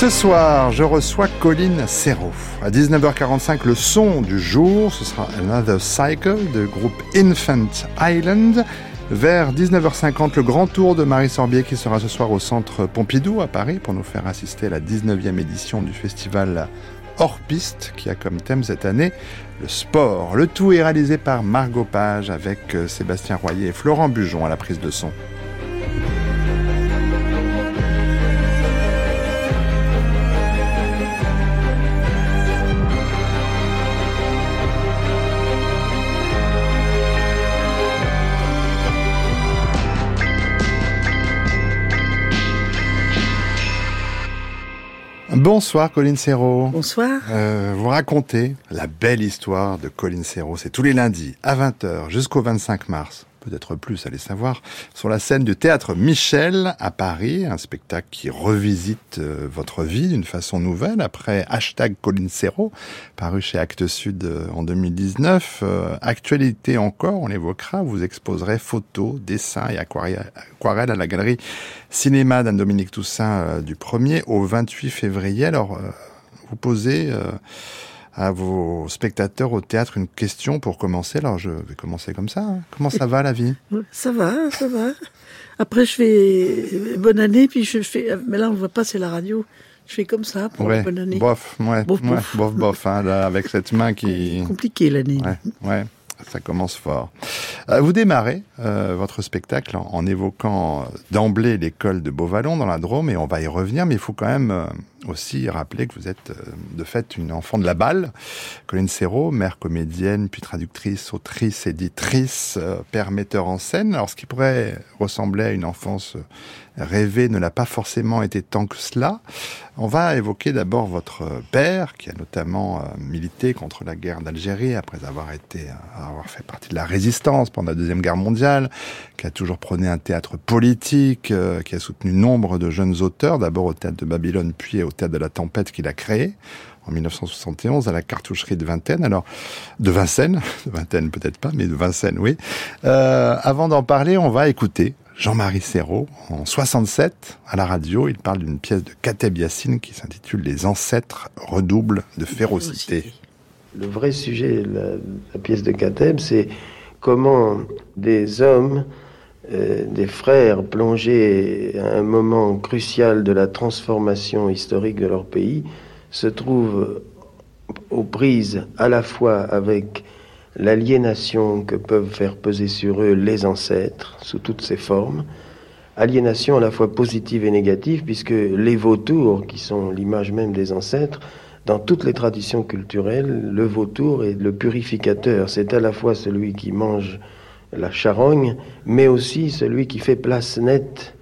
Ce soir, je reçois Colline Serrault. À 19h45, le son du jour, ce sera Another Cycle de groupe Infant Island. Vers 19h50, le grand tour de Marie Sorbier qui sera ce soir au centre Pompidou à Paris pour nous faire assister à la 19e édition du festival hors piste qui a comme thème cette année le sport. Le tout est réalisé par Margot Page avec euh, Sébastien Royer et Florent Bujon à la prise de son. Bonsoir Colline Serrault. Bonsoir. Euh, vous racontez la belle histoire de Colline Serrault. C'est tous les lundis à 20h jusqu'au 25 mars peut-être plus, allez savoir, sur la scène du théâtre Michel à Paris, un spectacle qui revisite euh, votre vie d'une façon nouvelle après hashtag Colline Serrault, paru chez Actes Sud euh, en 2019. Euh, actualité encore, on l'évoquera, vous exposerez photos, dessins et aquarelles à la galerie Cinéma d'Anne-Dominique Toussaint du 1er au 28 février. Alors, vous posez à vos spectateurs au théâtre une question pour commencer. Alors je vais commencer comme ça. Hein. Comment ça va la vie? Ça va, ça va. Après je fais bonne année, puis je fais. Mais là on voit pas, c'est la radio. Je fais comme ça pour bonne année. Bof, ouais, bof, bof, bof, bof hein, avec cette main qui. Compliqué l'année. Ouais, ouais ça commence fort. Euh, vous démarrez euh, votre spectacle en, évoquant euh, d'emblée l'école de Beauvallon dans la Drôme, et on va y revenir, mais il faut quand même aussi rappeler que vous êtes de fait une enfant de la balle. Colline Serrault, mère comédienne, puis traductrice, autrice, éditrice, père metteur en scène. Alors ce qui pourrait ressembler à une enfance rêver ne l'a pas forcément été tant que cela. On va évoquer d'abord votre père, qui a notamment euh, milité contre la guerre d'Algérie après avoir été, euh, avoir fait partie de la résistance pendant la deuxième guerre mondiale, qui a toujours prôné un théâtre politique, euh, qui a soutenu nombre de jeunes auteurs, d'abord au théâtre de Babylone, puis au théâtre de la Tempête qu'il a créé en 1971 à la cartoucherie de Vincennes. Alors, de Vincennes, de Vincennes peut-être pas, mais de Vincennes, oui. Avant d'en parler, on va écouter Jean-Marie Serrault, en 67, à la radio, il parle d'une pièce de Kateb Yassine qui s'intitule Les ancêtres redoublent de férocité. Le vrai sujet de la, pièce de Kateb, c'est comment des hommes, euh, des frères plongés à un moment crucial de la transformation historique de leur pays, se trouvent aux prises à la fois avec l'aliénation que peuvent faire peser sur eux les ancêtres sous toutes ses formes, aliénation à la fois positive et négative, puisque les vautours, qui sont l'image même des ancêtres, dans toutes les traditions culturelles, le vautour est le purificateur. C'est à la fois celui qui mange la charogne, mais aussi celui qui fait place nette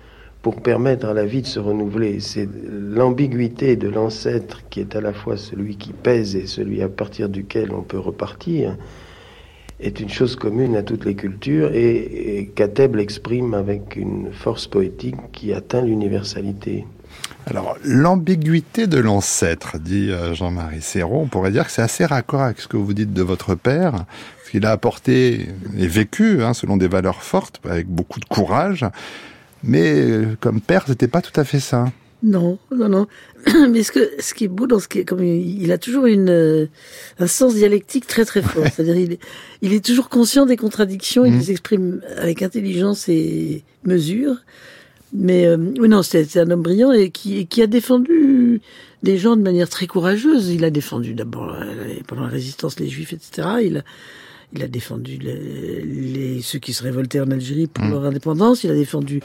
pour permettre à la vie de se renouveler. C'est l'ambiguïté de l'ancêtre qui est à la fois celui qui pèse et celui à partir duquel on peut repartir est une chose commune à toutes les cultures et, et l'exprime avec une force poétique qui atteint l'universalité. Alors, l'ambiguïté de l'ancêtre, dit euh, Jean-Marie Serrault, on pourrait dire que c'est assez raccord avec ce que vous dites de votre père, parce qu'il a apporté et vécu hein, selon des valeurs fortes, avec beaucoup de courage, mais euh, comme père, c'était pas tout à fait ça. Non, non, non. Mais ce, que, ce qui est beau dans ce qui est, comme il a toujours une, euh, un sens dialectique très très fort. C'est-à-dire il est, il est toujours conscient des contradictions, il mhm. les exprime avec intelligence et mesure. Mais euh, oui, non, c'est un homme brillant et qui, qui a défendu des gens de manière très courageuse. Il a défendu d'abord euh, pendant la résistance les Juifs, etc. Il a, il a défendu les, les, ceux qui se révoltaient en Algérie pour mhm. leur indépendance. Il a défendu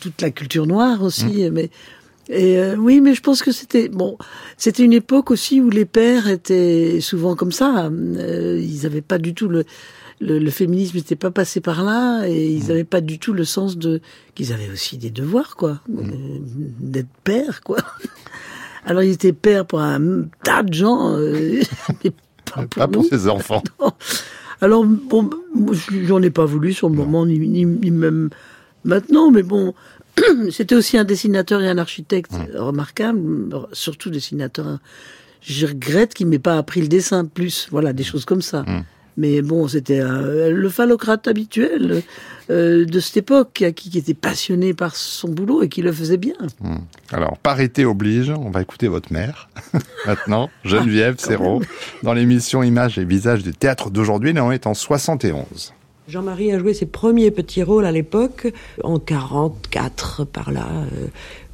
toute la culture noire aussi. Mhm. Mais et euh, oui, mais je pense que c'était bon. C'était une époque aussi où les pères étaient souvent comme ça. Euh, ils n'avaient pas du tout le, le, féminisme n'était pas passé par là et ils n'avaient mm. pas du tout le sens de qu'ils avaient aussi des devoirs quoi, mm. euh, d'être père quoi. Alors ils étaient pères pour un tas de gens, mais pas pour, pas pour ses enfants. Alors, bon, j'en ai pas voulu sur le moment, ni, ni, même maintenant, mais bon, c'était aussi un dessinateur et un architecte remarquable, surtout dessinateur. Je regrette qu'il m'ait pas appris le dessin plus, voilà, des choses comme ça. Mais bon, c'était le phallocrate habituel euh, de cette époque, qui, qui, était passionné par son boulot et qui le faisait bien. Hmm. Alors, parité oblige, on va écouter votre mère, maintenant, Geneviève ah, Serrault, dans l'émission Images et visages du théâtre d'aujourd'hui, on est en 71. Jean-Marie a joué ses premiers petits rôles à l'époque, en 44 par là, euh,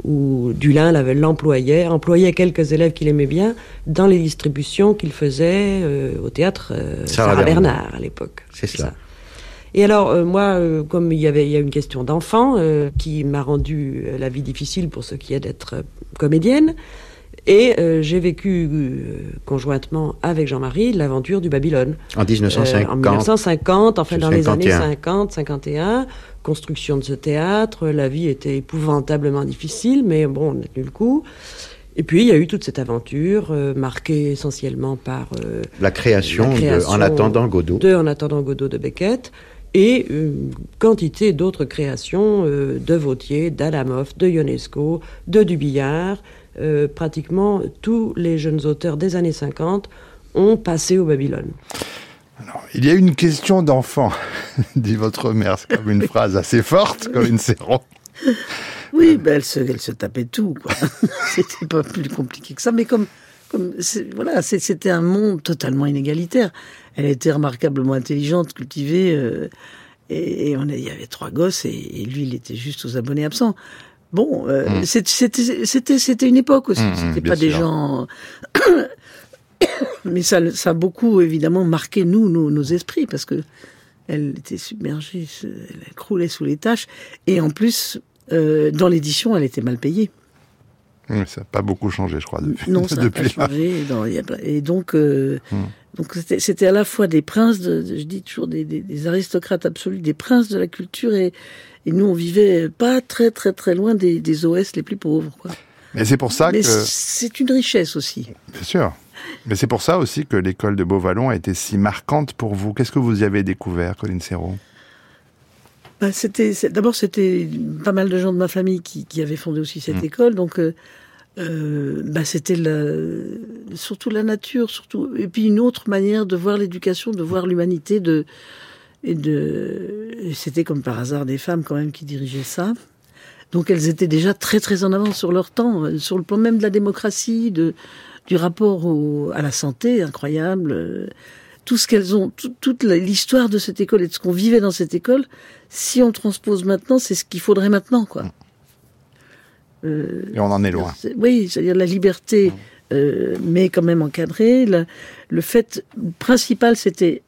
où Dulin l'employait, employait quelques élèves qu'il aimait bien dans les distributions qu'il faisait euh, au théâtre euh, Sarah, Bernard. à l'époque. C'est ça. Et alors moi, comme il y avait il y a une question d'enfant qui m'a rendu la vie difficile pour ce qui est d'être comédienne, et euh, j'ai vécu euh, conjointement avec Jean-Marie l'aventure du Babylone. En 1950 euh, En 1950, enfin dans les années 50, 51. Construction de ce théâtre, la vie était épouvantablement difficile, mais bon, on a tenu le coup. Et puis il y a eu toute cette aventure marquée essentiellement par la, création de En attendant Godot. De En attendant Godot de Beckett et une quantité d'autres créations de Vautier, d'Adamoff, de Ionesco, de Dubillard, euh, pratiquement tous les jeunes auteurs des années 50 ont passé au Babylone. il y a une question d'enfant, dit votre mère. C'est comme une phrase assez forte, comme une séron. Oui, ben elle, se, elle se tapait tout. C'était pas plus compliqué que ça. Mais comme, comme voilà, c'était un monde totalement inégalitaire. Elle était remarquablement intelligente, cultivée. Euh, et, on il y avait trois gosses et, et, lui, il était juste aux abonnés absents. Bon, euh, mm. c'était c'était une époque aussi. Mm, c'était pas des gens. Mais ça, ça a beaucoup évidemment marqué nous, nos, esprits, parce que elle était submergée, elle croulait sous les tâches, et en plus, euh, dans l'édition, elle était mal payée. ça n'a pas beaucoup changé, je crois, depuis. Non, ça n'a pas changé. et donc, euh. Donc c'était à la fois des princes, de, je dis toujours des, des, aristocrates absolus, des princes de la culture et, et nous, on vivait pas très très très loin des, des OS les plus pauvres. Quoi. Mais c'est pour ça Mais que... c'est une richesse aussi. Bien sûr. Mais c'est pour ça aussi que l'école de Beauvallon a été si marquante pour vous. Qu'est-ce que vous y avez découvert, Colline Serrault? Bah, c'était d'abord c'était pas mal de gens de ma famille qui, qui avaient fondé aussi cette mmh. école donc euh, euh, bah, c'était surtout la nature surtout et puis une autre manière de voir l'éducation de voir l'humanité de et de, c'était comme par hasard des femmes quand même qui dirigeaient ça. Donc elles étaient déjà très très en avance sur leur temps, sur le plan même de la démocratie, du rapport au, à la santé, incroyable. Tout ce qu'elles ont, toute l'histoire de cette école et de ce qu'on vivait dans cette école, si on transpose maintenant, c'est ce qu'il faudrait maintenant, quoi. Euh, et on en est loin. oui, c'est-à-dire la liberté, euh, mais quand même encadrée. le fait principal, c'était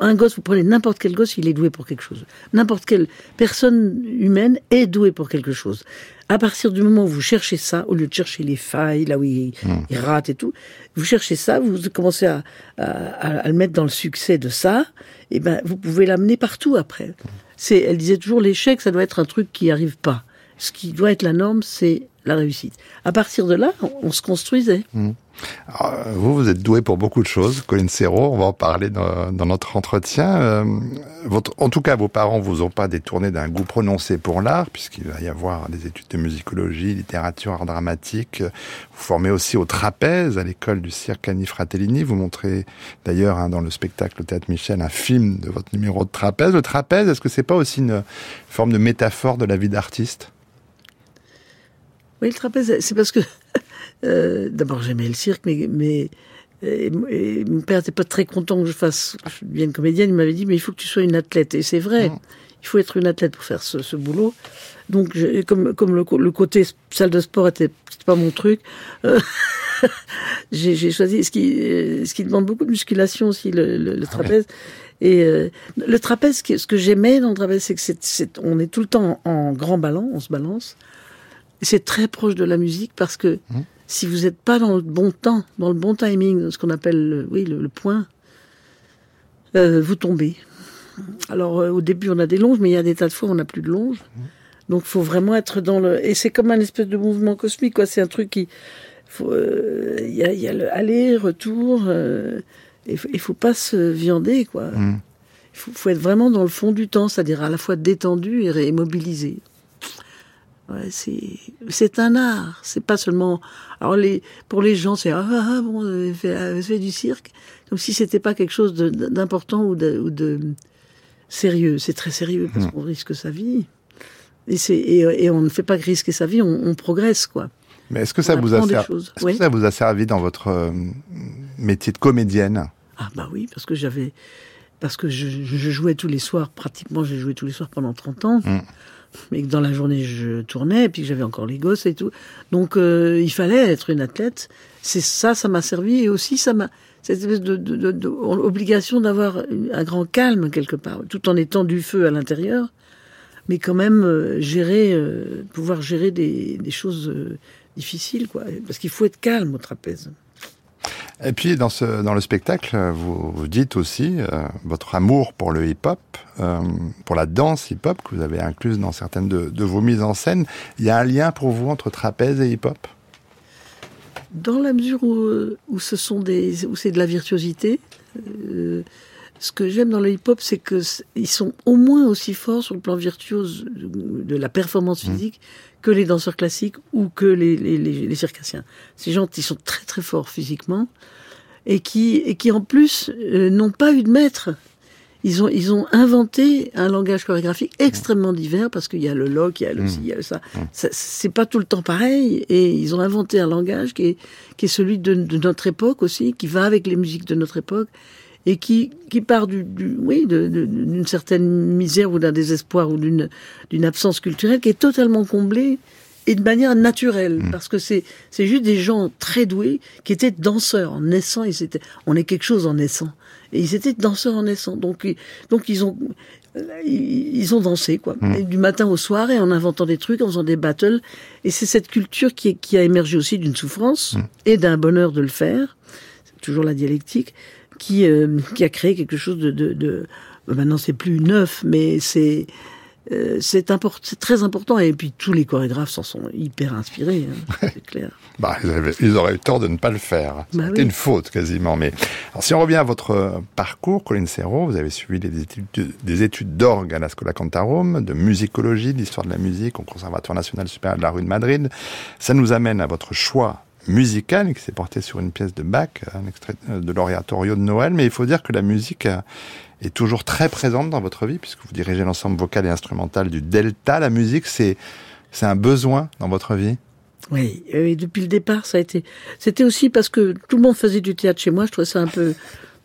un gosse, vous prenez n'importe quel gosse, il est doué pour quelque chose. N'importe quelle personne humaine est douée pour quelque chose. À partir du moment où vous cherchez ça, au lieu de chercher les failles, là où il, hmm. rate et tout, vous cherchez ça, vous commencez à, le mettre dans le succès de ça, et ben vous pouvez l'amener partout après. C'est, elle disait toujours l'échec, ça doit être un truc qui arrive pas. Ce qui doit être la norme, c'est la réussite. À partir de là, on, se construisait. Hmm. vous, vous êtes doué pour beaucoup de choses, Colline Serrault, on va en parler dans, notre entretien. Euh, en tout cas, vos parents vous ont pas détourné d'un goût prononcé pour l'art, puisqu'il va y avoir des études de musicologie, littérature, art dramatique. Vous formez aussi au trapèze à l'école du cirque Annie Fratellini. Vous montrez d'ailleurs hein, dans le spectacle Théâtre Michel un film de votre numéro de trapèze. Le trapèze, est-ce que c'est pas aussi une forme de métaphore de la vie d'artiste? Oui, le trapèze, c'est parce que euh, d'abord j'aimais le cirque, mais, mais et, mon père n'était pas très content que je fasse, je devienne comédienne. Il m'avait dit, mais il faut que tu sois une athlète. Et c'est vrai, mm. il faut être une athlète pour faire ce, ce boulot. Donc, comme, comme le, le, côté salle de sport était, pas mon truc, euh, j'ai choisi ce qui, ce qui demande beaucoup de musculation aussi, le, le, trapèze. Et euh, le trapèze, ce que j'aimais dans le trapèze, c'est que c'est, on est tout le temps en, en grand ballon, on se balance. C'est très proche de la musique parce que mmh. si vous n'êtes pas dans le bon temps, dans le bon timing, ce qu'on appelle le, oui, le, point, euh, vous tombez. Alors euh, au début on a des longes, mais il y a des tas de fois où on n'a plus de longes. Mmh. Donc faut vraiment être dans le... Et c'est comme un espèce de mouvement cosmique, quoi. C'est un truc qui... Euh, il y, a, y, a, le aller, retour... Il faut, faut pas se viander, quoi. Mm. Il faut, être vraiment dans le fond du temps, c'est-à-dire à la fois détendu et mobilisé. Ouais, c'est un art. C'est pas seulement. Alors les pour les gens c'est ah, ah, ah bon fait, fait, du cirque comme si c'était pas quelque chose d'important ou de, ou de sérieux. C'est très sérieux parce mm. qu'on risque sa vie. Et, et, et, on ne fait pas risquer sa vie, on, on progresse quoi. Mais est-ce que, ça vous, a que ça vous a servi dans votre euh, métier de comédienne? Ah bah oui, parce que j'avais, parce que je, je, jouais tous les soirs, pratiquement j'ai joué tous les soirs pendant 30 ans. Mm. Mais que dans la journée je tournais, et puis que j'avais encore les gosses et tout. Donc euh, il fallait être une athlète. C'est ça, ça m'a servi, et aussi ça m'a cette espèce de, obligation d'avoir un grand calme quelque part, tout en étant du feu à l'intérieur, mais quand même euh, gérer, euh, pouvoir gérer des, des choses difficiles, quoi. Parce qu'il faut être calme au trapèze. Et puis dans, le spectacle, vous, vous dites aussi euh, votre amour pour le hip-hop, euh, pour la danse hip-hop que vous avez incluse dans certaines de, vos mises en scène. Il y a un lien pour vous entre trapèze et hip-hop? Dans la mesure où, ce sont des, où c'est de la virtuosité. Euh, ce que j'aime dans le hip-hop, c'est que ils sont au moins aussi forts sur le plan virtuose de la performance mmh. physique que les danseurs classiques ou que les, les, les, circassiens. Ces gens qui sont très très forts physiquement et qui, et qui en plus euh, n'ont pas eu de maître. Ils ont, ils ont inventé un langage chorégraphique extrêmement divers parce qu'il y a le lock, il y a le ci, il y a ça. Mmh. ça c'est pas tout le temps pareil et ils ont inventé un langage qui est, qui est celui de, de notre époque aussi, qui va avec les musiques de notre époque et qui, qui part du, du oui, d'une certaine misère ou d'un désespoir ou d'une d'une absence culturelle qui est totalement comblée et de manière naturelle. Mmh. parce que c'est c'est juste des gens très doués qui étaient danseurs en naissant. Ils étaient on est quelque chose en naissant. Et ils étaient danseurs en naissant. Donc donc ils ont ils ont dansé quoi. Mmh. du matin au soir et en inventant des trucs en faisant des battles. Et c'est cette culture qui, qui a émergé aussi d'une souffrance mmh. et d'un bonheur de le faire. Toujours la dialectique qui, euh, qui a créé quelque chose de... de, de maintenant, c'est plus neuf, mais c'est... Euh, c'est très important et puis tous les chorégraphes s'en sont hyper inspirés, hein, c'est clair. bah, ils, auraient eu tort de ne pas le faire. Bah C'était une faute quasiment. Mais alors, si on revient à votre parcours, Colin Serrault, vous avez suivi des études, des études d'orgue à la Scola Cantarum, de musicologie, d'histoire de la musique au Conservatoire national supérieur de la rue de Madrid. Ça nous amène à votre choix musicale qui s'est portée sur une pièce de Bach, un extrait de l'Oratorio de Noël, mais il faut dire que la musique euh, est toujours très présente dans votre vie, puisque vous dirigez l'ensemble vocal et instrumental du Delta. La musique, c'est c'est un besoin dans votre vie? Oui, et depuis le départ, ça a été. C'était aussi parce que tout le monde faisait du théâtre chez moi. Je trouvais ça un peu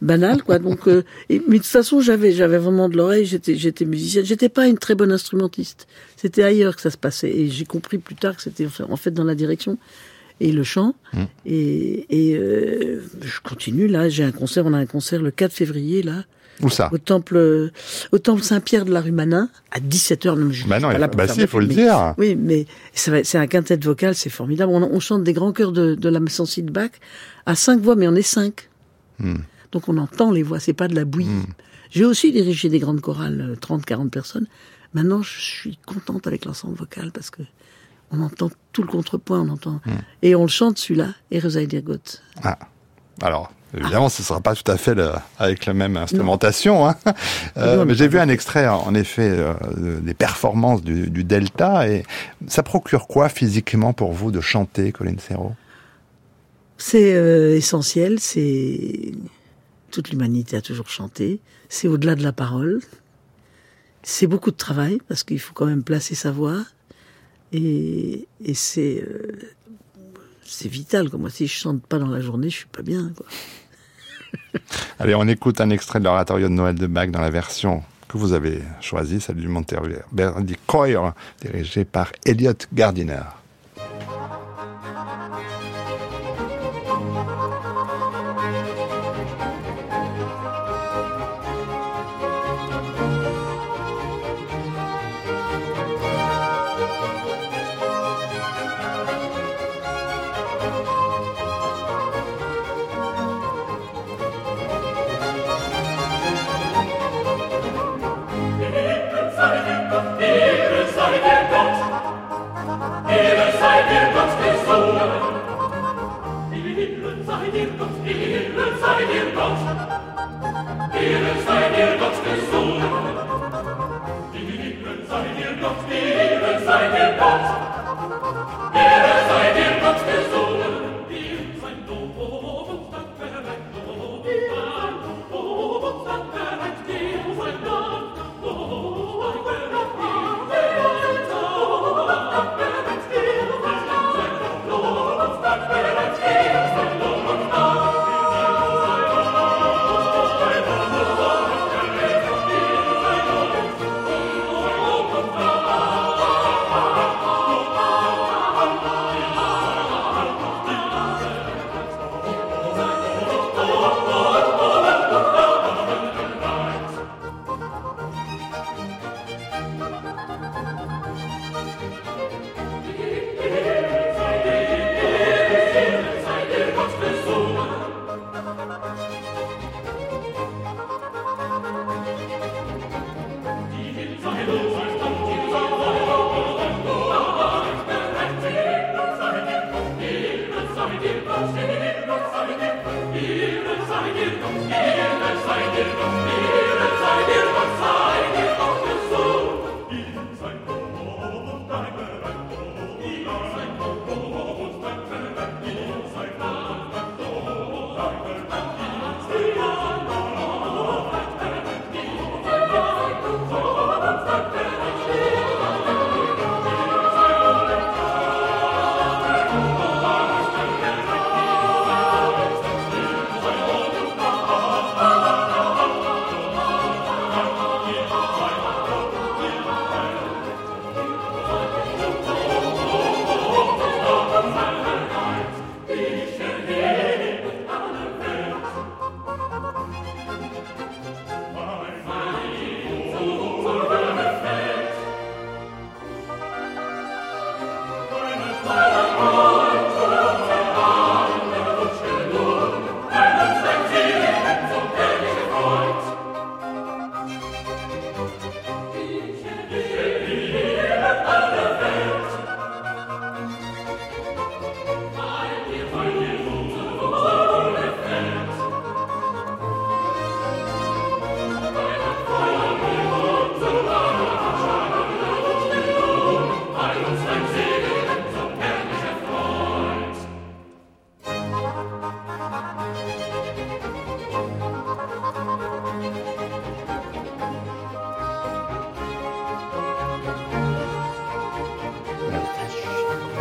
banal, quoi. Donc, euh, mais de toute façon, j'avais, j'avais vraiment de l'oreille. J'étais, j'étais musicienne. J'étais pas une très bonne instrumentiste. C'était ailleurs que ça se passait. Et j'ai compris plus tard que c'était en fait dans la direction et le chant. Mmh. Et, et euh, je continue là. J'ai un concert. On a un concert le 4 février là. Où ça? Au temple, au temple Saint-Pierre de la rue Manin, à 17h. Non, bah non, bah si, il faut le dire. Oui, mais c'est un quintet vocal, c'est formidable. On, on, chante des grands chœurs de, de la Messancy de Bach à cinq voix, mais on est cinq. Mmh. Donc on entend les voix, c'est pas de la bouillie. Mmh. J'ai aussi dirigé des grandes chorales, 30-40 personnes. Maintenant, je suis contente avec l'ensemble vocal parce que on entend tout le contrepoint, on entend. Hmm. Et on le chante celui-là, Eresaï Dirgot. Ah, alors. Évidemment, ce ne sera pas tout à fait avec la même instrumentation, hein. euh, mais j'ai vu un extrait, en effet, euh, des performances du, Delta, et ça procure quoi physiquement pour vous de chanter, Colin Serrault? C'est euh, essentiel, c'est toute l'humanité a toujours chanté, c'est au-delà de la parole, c'est beaucoup de travail parce qu'il faut quand même placer sa voix, et, euh, c'est vital. Quoi. Moi, si je chante pas dans la journée, je suis pas bien. Quoi. Allez, on écoute un extrait de l'oratorio de Noël de Bach dans la version que vous avez choisie, celle du Monterverdi Choir, dirigé par Elliot Gardiner.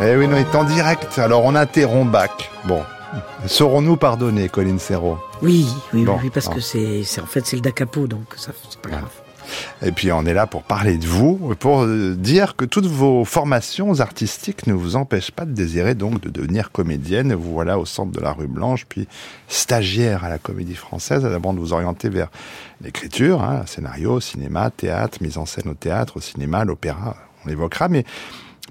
Eh oui, on est en direct. Alors, on interrompt Bach. Bon. Saurons-nous pardonner, Colin Serrault? Oui, oui, Bon, oui, parce que c'est, c'est en fait c'est le da capo, donc ça c'est pas grave. Et puis, on est là pour parler de vous, pour euh, dire que toutes vos formations artistiques ne vous empêchent pas de désirer donc de devenir comédienne. Vous voilà au centre de la rue Blanche, puis stagiaire à la Comédie Française, avant de vous orienter vers l'écriture, hein, scénario, cinéma, théâtre, mise en scène au théâtre, au cinéma, l'opéra, on l'évoquera, mais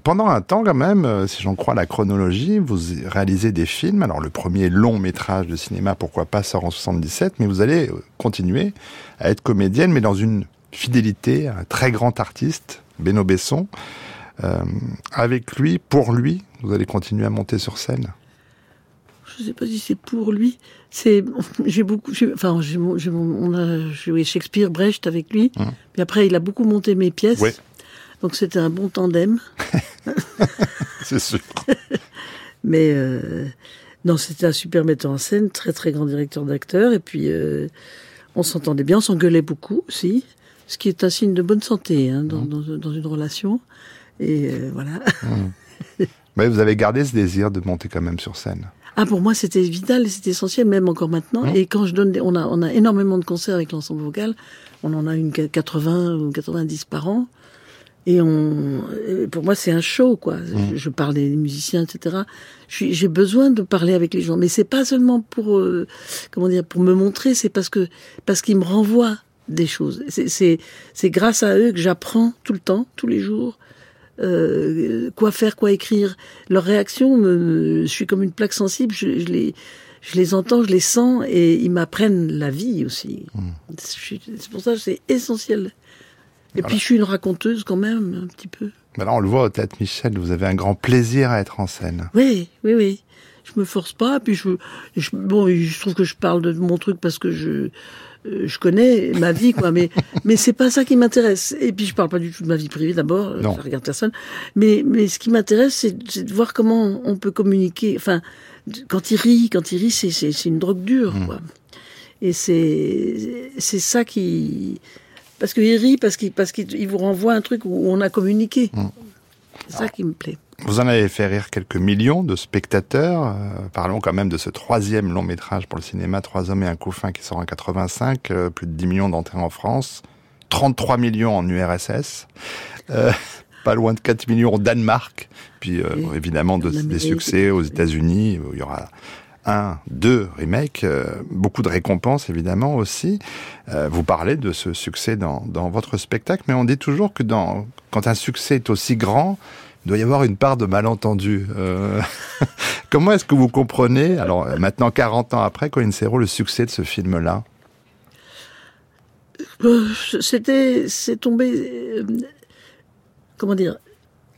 pendant un temps, quand même, euh, si j'en crois la chronologie, vous réalisez des films. Alors, le premier long métrage de cinéma, pourquoi pas, sort en 77, mais vous allez euh, continuer à être comédienne, mais dans une fidélité à un très grand artiste, Beno Besson. Euh, avec lui, pour lui, vous allez continuer à monter sur scène? Je sais pas si c'est pour lui. C'est, j'ai beaucoup, enfin, on a joué Shakespeare, Brecht avec lui. Hum. Puis après, il a beaucoup monté mes pièces. Oui. Donc c'était un bon tandem. C'est sûr. Mais euh, non, c'était un super metteur en scène, très très grand directeur d'acteurs. Et puis euh, on s'entendait bien, on s'engueulait beaucoup aussi, ce qui est un signe de bonne santé hein, dans, dans, dans une relation. Et euh, voilà. Mais vous avez gardé ce désir de monter quand même sur scène. Ah, pour moi, c'était vital et c'était essentiel, même encore maintenant. Et quand je donne, des, on a, on a énormément de concerts avec l'ensemble vocal. On en a une 80 ou 90 par an. Et on, et pour moi, c'est un show, quoi. Je, je parle des musiciens, etc. J'ai besoin de parler avec les gens, mais c'est pas seulement pour, euh, comment dire, pour me montrer. C'est parce que, parce qu'ils me renvoient des choses. C'est, c'est, c'est grâce à eux que j'apprends tout le temps, tous les jours, euh, quoi faire, quoi écrire. Leurs réactions, me, je suis comme une plaque sensible. Je, je les, je les entends, je les sens, et ils m'apprennent la vie aussi. Suis- C'est pour ça que c'est essentiel. Et puis je suis une raconteuse quand même, un petit peu. Maintenant, on le voit au Théâtre Michel, vous avez un grand plaisir à être en scène. Oui, oui, oui. Je me force pas. Puis je, je bon, je trouve que je parle de mon truc parce que je, euh, je connais ma vie, quoi. Mais mais c'est pas ça qui m'intéresse. Et puis je parle pas du tout de ma vie privée d'abord. Je regarde personne. Mais mais ce qui m'intéresse, c'est de voir comment on peut communiquer. Enfin, quand il rit, quand il rit, c'est c'est une drogue dure, mmh. quoi. Et c'est c'est ça qui parce qu'il rit, parce qu'il parce qu'il vous renvoie un truc où on a communiqué. Mmh. C'est ça qui me plaît. Vous en avez fait rire quelques millions de spectateurs. Euh, parlons quand même de ce troisième long métrage pour le cinéma, Trois hommes et un couffin, qui sort en 85, euh, plus de 10 millions d'entrées en France, 33 millions en URSS, euh, pas loin de 4 millions au Danemark, puis évidemment des succès aux États-Unis, où il y aura un, deux remakes, beaucoup de récompenses évidemment aussi. vous parlez de ce succès dans, votre spectacle, mais on dit toujours que dans, quand un succès est aussi grand, il doit y avoir une part de malentendu. Euh, comment est-ce que vous comprenez, alors maintenant 40 ans après, Colin Serrault, le succès de ce film-là? Euh, C'était, c'est tombé, euh, comment dire,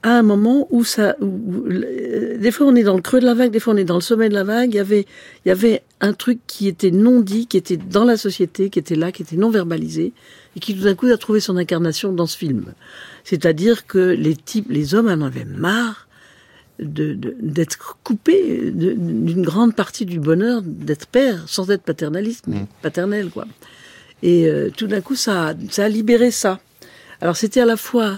à un moment où ça, des fois on est dans le creux de la vague, des fois on est dans le sommet de la vague. Il y avait, il y avait un truc qui était non dit, qui était dans la société, qui était là, qui était non verbalisé, et qui tout d'un coup a trouvé son incarnation dans ce film. C'est-à-dire que les types, les hommes en avaient marre d'être de, coupés d'une grande partie du bonheur d'être père, sans être paternaliste, mais mmh. paternel, quoi. Et euh, tout d'un coup, ça, ça a libéré ça. Alors c'était à la fois, euh,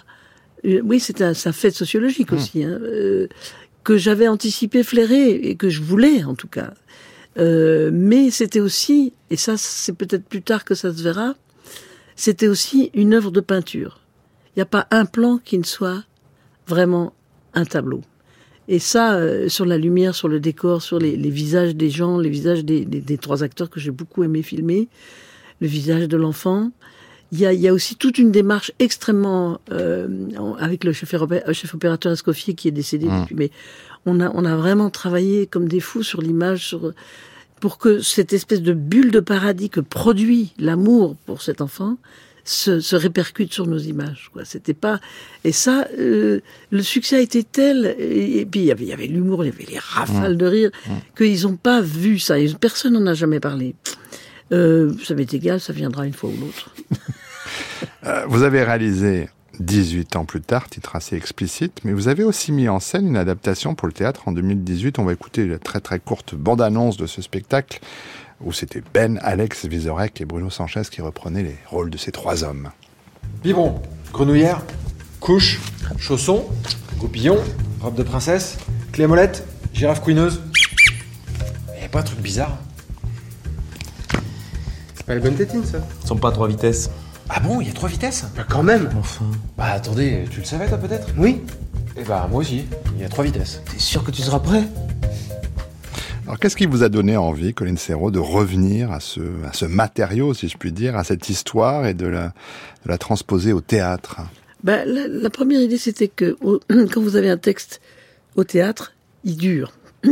oui, c'est un, un, fait sociologique mmh. aussi, hein, euh, que j'avais anticipé, flairé, et que je voulais en tout cas. mais c'était aussi, et ça c'est peut-être plus tard que ça se verra, c'était aussi une œuvre de peinture. Il n'y a pas un plan qui ne soit vraiment un tableau. Et ça, euh, sur la lumière, sur le décor, sur les, visages des gens, les visages des, trois acteurs que j'ai beaucoup aimé filmer, le visage de l'enfant, il y a, aussi toute une démarche extrêmement euh, avec le chef, chef, opérateur Escoffier qui est décédé mmh. depuis, mais on a on a vraiment travaillé comme des fous sur l'image, sur pour que cette espèce de bulle de paradis que produit l'amour pour cet enfant se, se répercute sur nos images. Quoi. C'était pas et ça, euh, le succès a été tel et, puis il y avait, y avait l'humour, il y avait les rafales mmh. de rire mmh. qu'ils n'ont pas vu ça. Et personne n'en a jamais parlé. Euh, ça m'est égal, ça viendra une fois ou l'autre. Euh, vous avez réalisé 18 ans plus tard, titre assez explicite, mais vous avez aussi mis en scène une adaptation pour le théâtre en 2018. On va écouter la très très courte bande-annonce de ce spectacle où c'était Ben, Alex Vizorek et Bruno Sanchez qui reprenaient les rôles de ces trois hommes. Biberon, grenouillère, couche, chaussons, goupillon, robe de princesse, clé molette, girafe couineuse. Il a pas un truc bizarre C'est pas les bonnes tétines, ça Ils sont pas à trois vitesses. Ah bon, il y a trois vitesses? Bah quand même Enfin. Bah attendez, tu le savais toi peut-être? Oui. Eh bah moi aussi, il y a trois vitesses. T'es sûr que tu seras prêt? Alors, qu'est-ce qui vous a donné envie, Colin Serrault, de revenir à ce, à ce matériau, si je puis dire, à cette histoire et de la, de la transposer au théâtre? Ben, la, première idée, c'était que quand vous avez un texte au théâtre, il dure.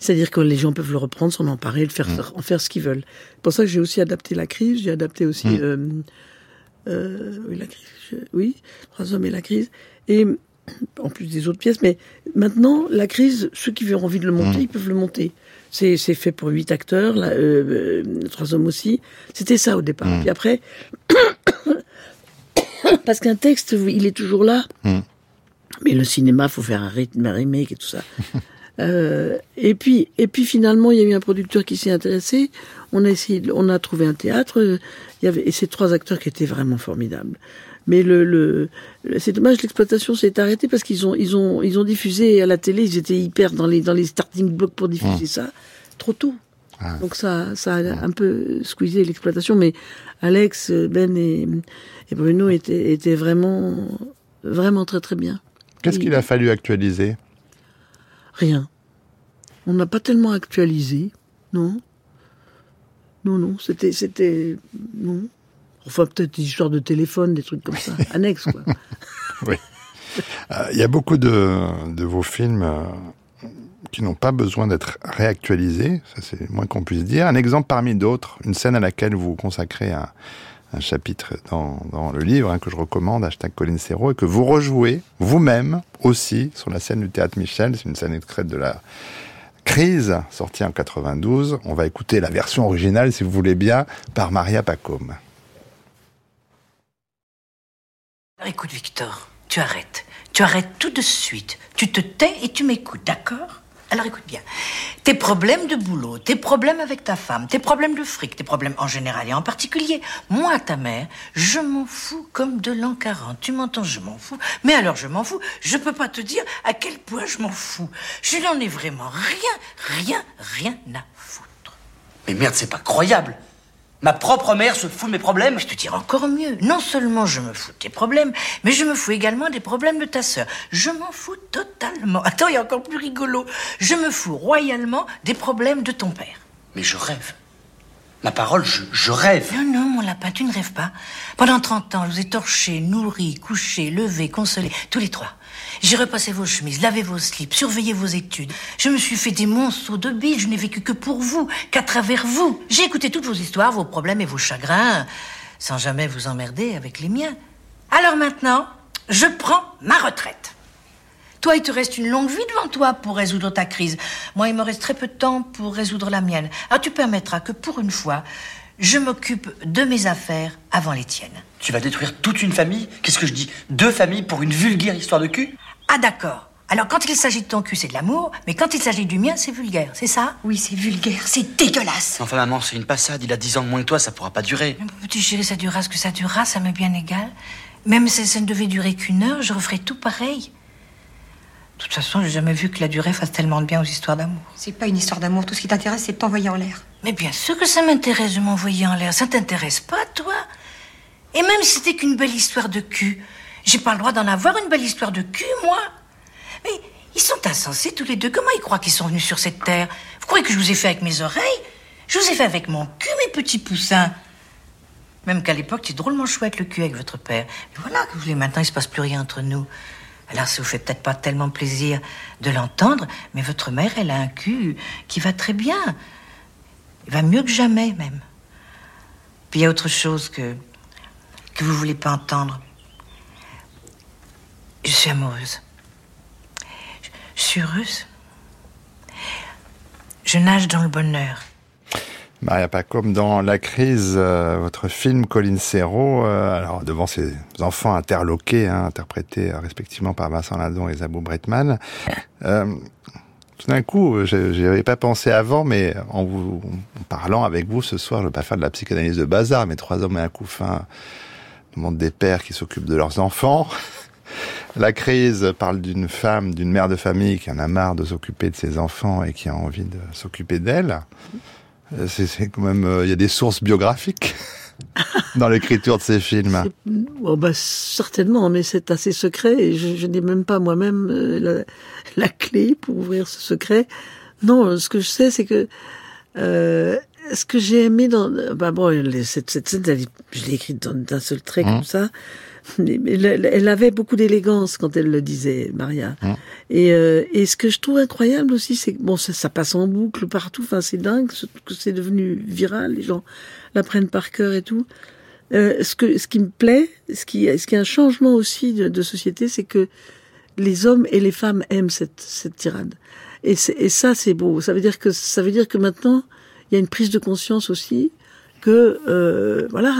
C'est-à-dire que les gens peuvent le reprendre, s'en emparer, le faire, mm. en faire ce qu'ils veulent. C'est pour ça que j'ai aussi adapté la crise, j'ai adapté aussi mm. euh, euh, oui, la crise, oui, Trois hommes et la crise. Et en plus des autres pièces, mais maintenant, la crise, ceux qui ont envie de le monter, mm. ils peuvent le monter. C'est fait pour huit acteurs, là, euh, trois hommes aussi. C'était ça au départ. Mm. Puis après, parce qu'un texte, il est toujours là. Mais le cinéma, faut faire un rythme, un remake et tout ça. euh, et puis, et puis finalement, il y a eu un producteur qui s'est intéressé. On a essayé, on a trouvé un théâtre. Il y avait et ces trois acteurs qui étaient vraiment formidables. Mais le, le, c'est dommage, l'exploitation s'est arrêtée parce qu'ils ont, ils ont, ils ont diffusé à la télé, ils étaient hyper dans les, dans les starting blocks pour diffuser mmh. ça, trop tôt. Ah. Donc ça, ça a un peu squeezé l'exploitation, mais Alex, Ben et, et Bruno étaient, étaient vraiment, vraiment très très bien. Qu'est-ce qu'il a fallu actualiser? Rien. On n'a pas tellement actualisé, non? Non, non, c'était, c'était, non. Enfin, peut-être des histoires de téléphone, des trucs comme ça, annexes, quoi. oui. Euh, il y a beaucoup de, de vos films euh, qui n'ont pas besoin d'être réactualisés, ça c'est moins qu'on puisse dire. Un exemple parmi d'autres, une scène à laquelle vous consacrez un, un chapitre dans, le livre hein, que je recommande, hashtag Colin Serrault, et que vous rejouez vous-même aussi sur la scène du Théâtre Michel. C'est une scène extraite de la Crise, sorti en 92. On va écouter la version originale, si vous voulez bien, par Maria Pacôme. Écoute, Victor, tu arrêtes. Tu arrêtes tout de suite. Tu te tais et tu m'écoutes, d'accord? Alors écoute bien. Tes problèmes de boulot, tes problèmes avec ta femme, tes problèmes de fric, tes problèmes en général et en particulier, moi, ta mère, je m'en fous comme de l'an 40. Tu m'entends, je m'en fous. Mais alors je m'en fous. Je peux pas te dire à quel point je m'en fous. Je n'en ai vraiment rien, rien, rien à foutre. Mais merde, c'est pas croyable. Ma propre mère se fout de mes problèmes Je te dirais encore mieux. Non seulement je me fous de tes problèmes, mais je me fous également des problèmes de ta sœur. Je m'en fous totalement. Attends, il y a encore plus rigolo. Je me fous royalement des problèmes de ton père. Mais je rêve. Ma parole, je, rêve. Non, non, mon lapin, tu ne rêves pas. Pendant 30 ans, je vous ai torché, nourri, couché, levé, consolé, tous les trois. J'ai repassé vos chemises, lavé vos slips, surveillé vos études. Je me suis fait des monceaux de billes. Je n'ai vécu que pour vous, qu'à travers vous. J'ai écouté toutes vos histoires, vos problèmes et vos chagrins, sans jamais vous emmerder avec les miens. Alors maintenant, je prends ma retraite. Toi, il te reste une longue vie devant toi pour résoudre ta crise. Moi, il me reste très peu de temps pour résoudre la mienne. Alors, tu permettras que pour une fois, je m'occupe de mes affaires avant les tiennes. Tu vas détruire toute une famille? Qu'est-ce que je dis? Deux familles pour une vulgaire histoire de cul? Ah d'accord. Alors quand il s'agit de ton cul, c'est de l'amour, mais quand il s'agit du mien, c'est vulgaire, c'est ça? Oui, c'est vulgaire, c'est dégueulasse. Enfin maman, c'est une passade, il a dix ans de moins que toi, ça pourra pas durer. Petit chéri, ça durera ce que ça durera, ça m'est bien égal. Même si ça ne devait durer qu'une heure, je referais tout pareil. De toute façon, j'ai jamais vu que la durée fasse tellement de bien aux histoires d'amour. C'est pas une histoire d'amour, tout ce qui t'intéresse, c'est de t'envoyer en l'air. Mais bien sûr que ça m'intéresse de m'envoyer en l'air. Ça t'intéresse pas, toi? Et même si c'était qu'une belle histoire de cul, j'ai pas le droit d'en avoir une belle histoire de cul, moi Mais ils sont insensés tous les deux. Comment ils croient qu'ils sont venus sur cette terre? Vous croyez que je vous ai fait avec mes oreilles? Je vous ai fait avec mon cul, mes petits poussins. Même qu'à l'époque, c'est drôlement chouette le cul avec votre père. Et voilà que vous voulez maintenant, il se passe plus rien entre nous. Alors ça vous fait peut-être pas tellement plaisir de l'entendre, mais votre mère, elle a un cul qui va très bien. Il va mieux que jamais même. Puis il y a autre chose que que vous voulez pas entendre. Je suis amoureuse. Je, suis heureuse. Je nage dans le bonheur. Maria Pacôme, dans La crise, euh, votre film Colin Serrault, euh, alors devant ses enfants interloqués, hein, interprétés euh, respectivement par Vincent Ladon et Zabou Bretman, tout d'un coup, j'y avais pas pensé avant, mais en vous parlant avec vous ce soir, je vais pas faire de la psychanalyse de bazar, mais trois hommes et un couffin, le monde des pères qui s'occupent de leurs enfants. La crise parle d'une femme, d'une mère de famille qui en a marre de s'occuper de ses enfants et qui a envie de s'occuper d'elle. Euh, c'est quand même, euh, il y a des sources biographiques dans l'écriture de ces films. Oh bah, certainement, mais c'est assez secret et je, n'ai même pas moi-même euh, la, clé pour ouvrir ce secret. Non, ce que je sais, c'est que ce que j'ai aimé dans, bah bon, cette, cette scène, je l'ai écrite d'un seul trait comme mmh. ça elle avait beaucoup d'élégance quand elle le disait, Maria. Hein. Et, euh, et, ce que je trouve incroyable aussi, c'est que bon, ça, ça, passe en boucle partout. Enfin, c'est dingue que c'est devenu viral. Les gens la prennent par cœur et tout. Euh, ce que, ce qui me plaît, ce qui, ce qui est un changement aussi de, de société, c'est que les hommes et les femmes aiment cette, cette tirade. Et, et ça, c'est beau. Ça veut dire que ça veut dire que maintenant, il y a une prise de conscience aussi que euh, voilà.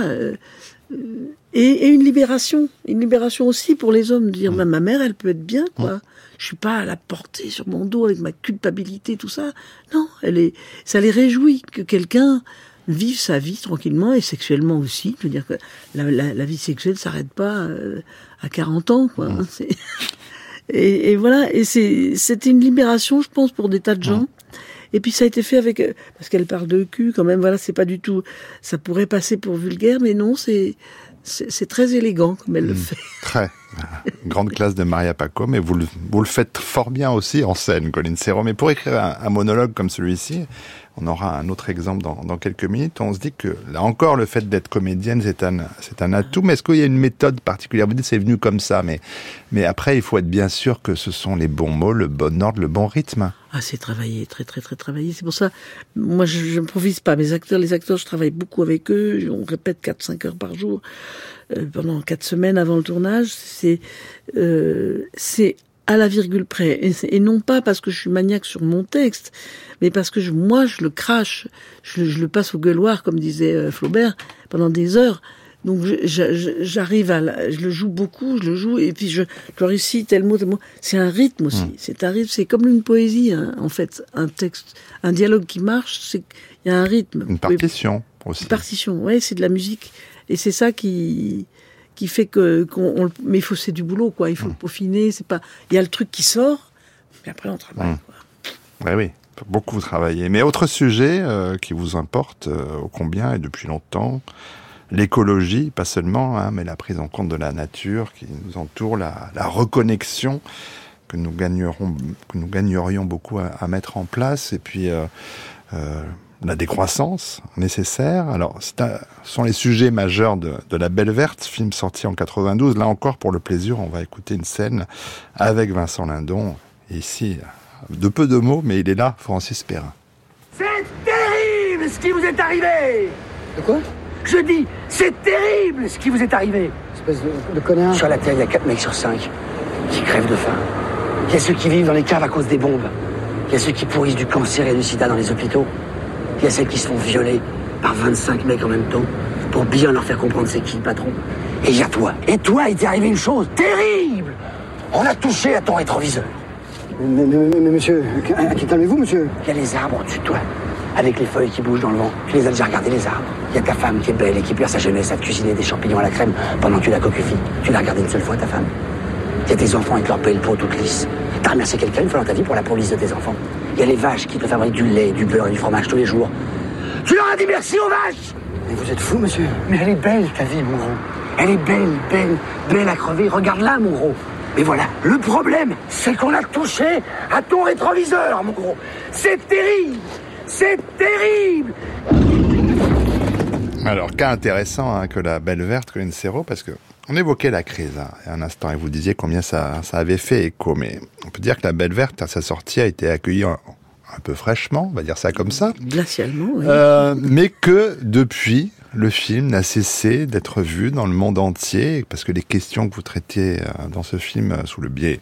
Et, et, une libération, une libération aussi pour les hommes, de dire bah, ma mère, elle peut être bien, quoi. Je suis pas à la porter sur mon dos avec ma culpabilité, tout ça. Non, elle est, ça les réjouit que quelqu'un vive sa vie tranquillement et sexuellement aussi. Je veux dire que la, la, la vie sexuelle s'arrête pas euh, à 40 ans, quoi. Hein, et, et, voilà, et c'est, c'était une libération, je pense, pour des tas de gens. Et puis ça a été fait avec euh, parce qu'elle parle de cul quand même. Voilà, c'est pas du tout. Ça pourrait passer pour vulgaire, mais non, c'est c'est très élégant comme elle le hmm. fait. Très. Grande classe de Maria Paco, mais vous le, vous le faites fort bien aussi en scène, Colin Serrault. Mais pour écrire un, un monologue comme celui-ci, on aura un autre exemple dans, dans, quelques minutes. On se dit que là encore, le fait d'être comédienne, c'est un, c'est un atout. Mais est-ce qu'il y a une méthode particulière? Vous dites c'est venu comme ça, mais, mais après, il faut être bien sûr que ce sont les bons mots, le bon ordre, le bon rythme. Ah, c'est travaillé, très très très travaillé. C'est pour ça, moi, je n'improvise pas. Mes acteurs, les acteurs, je travaille beaucoup avec eux. On répète 4-5 heures par jour euh, pendant 4 semaines avant le tournage. C'est, euh, c'est à la virgule près. Et, non pas parce que je suis maniaque sur mon texte, mais parce que je- moi, je le crache, je, je le passe au gueuloir, comme disait euh, Flaubert, pendant des heures. Donc j'arrive à, la- je le joue beaucoup, je le joue, et puis je, je réussis tel mot, tel mot. C'est un rythme aussi. C'est un rythme, c'est comme une poésie, hein, en fait, un texte, un dialogue qui marche, c'est il y a un rythme. Une partition aussi. une partition, ouais, c'est de la musique. Et c'est ça qui qui fait que qu'on on mais il faut c'est du boulot quoi, il faut le peaufiner, c'est pas il y a le truc qui sort, mais après on travaille. Hum. Oui, beaucoup travailler. Mais autre sujet euh, qui vous importe euh, ô combien et depuis longtemps, l'écologie, pas seulement, hein, mais la prise en compte de la nature qui nous entoure, la, la reconnexion que nous gagnerons, que nous gagnerions beaucoup à, à mettre en place, et puis euh, euh, la décroissance nécessaire. Alors, un- ce sont les sujets majeurs de, de La Belle Verte, film sorti en 92. Là encore, pour le plaisir, on va écouter une scène avec Vincent Lindon. Et ici, de peu de mots, mais il est là, Francis Perrin. C'est terrible ce qui vous est arrivé De quoi? Je dis, c'est terrible ce qui vous est arrivé Espèce de, de connard. Sur la Terre, il y a 4 mecs sur 5 qui crèvent de faim. Il y a ceux qui vivent dans les caves à cause des bombes. Il y a ceux qui pourrissent du cancer et du sida dans les hôpitaux. Il y a celles qui se font violer par 25 mecs en même temps pour bien leur faire comprendre c'est qui le patron. Et il y a toi. Et toi, il t'est arrivé une chose terrible On a touché à ton rétroviseur. Mais, mais- mais- mais monsieur, qui calmez-vous, monsieur? Il y a les arbres au-dessus de toi, avec les feuilles qui bougent dans le vent. Tu les as déjà regardés, les arbres? Il y a ta femme qui est belle et qui perd sa jeunesse à te cuisiner des champignons à la crème pendant que tu la cocufies. Tu l'as regardée une seule fois, ta femme. Il y a tes enfants avec leur belle peau toute lisse. T'as remercié quelqu'un une fois dans ta vie pour la lisse de tes enfants. Il y a les vaches qui te fabriquent du lait, du beurre et du fromage tous les jours. Tu leur as dit merci aux vaches Mais vous êtes fou, monsieur Mais elle est belle, ta vie, mon gros. Elle est belle, belle, belle à crever. Regarde-la, mon gros. Mais voilà, le problème, c'est qu'on a touché à ton rétroviseur, mon gros. C'est terrible C'est terrible Alors, cas intéressant hein, que la Belle Verte, Colin Serrault, parce que on évoquait la crise hein, un instant et vous disiez combien ça, ça avait fait écho, mais on peut dire que la Belle Verte, à sa sortie, a été accueillie un, un peu fraîchement, on va dire ça comme ça, Glacialement, oui. Euh, mais que depuis, le film n'a cessé d'être vu dans le monde entier, parce que les questions que vous traitez euh, dans ce film, euh, sous le biais,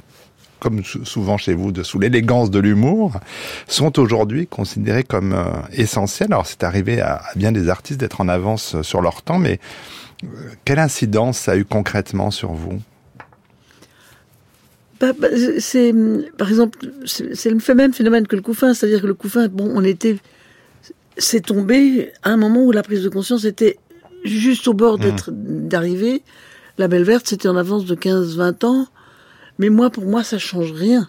comme sou- souvent chez vous, de, sous l'élégance de l'humour, sont aujourd'hui considérées comme essentielles. Alors c'est arrivé à, à bien des artistes d'être en avance sur leur temps, mais quelle incidence ça a eu concrètement sur vous? Bah, bah, c'est, par exemple, c'est le même phénomène que le couffin, c'est-à-dire que le couffin, bon, on était, c'est tombé à un moment où la prise de conscience était juste au bord d'être, d'arriver. La Belle Verte, c'était en avance de 15-20 ans. Mais moi, pour moi, ça change rien.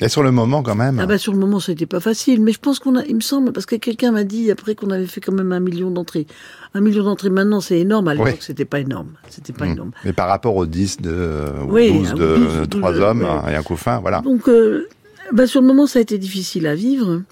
Et sur le moment quand même Ah bah sur le moment, ça n'était pas facile, mais je pense qu'on a, il me semble, parce que quelqu'un m'a dit après qu'on avait fait quand même un million d'entrées. Un million d'entrées maintenant, c'est énorme. À l'époque, Oui. c'était pas énorme. C'était pas Hmm. énorme. Mais par rapport aux 10 de, ou Oui, 12 ah, de 12, trois 12, hommes ouais. et un couffin, voilà. Donc, euh, bah sur le moment, ça a été difficile à vivre.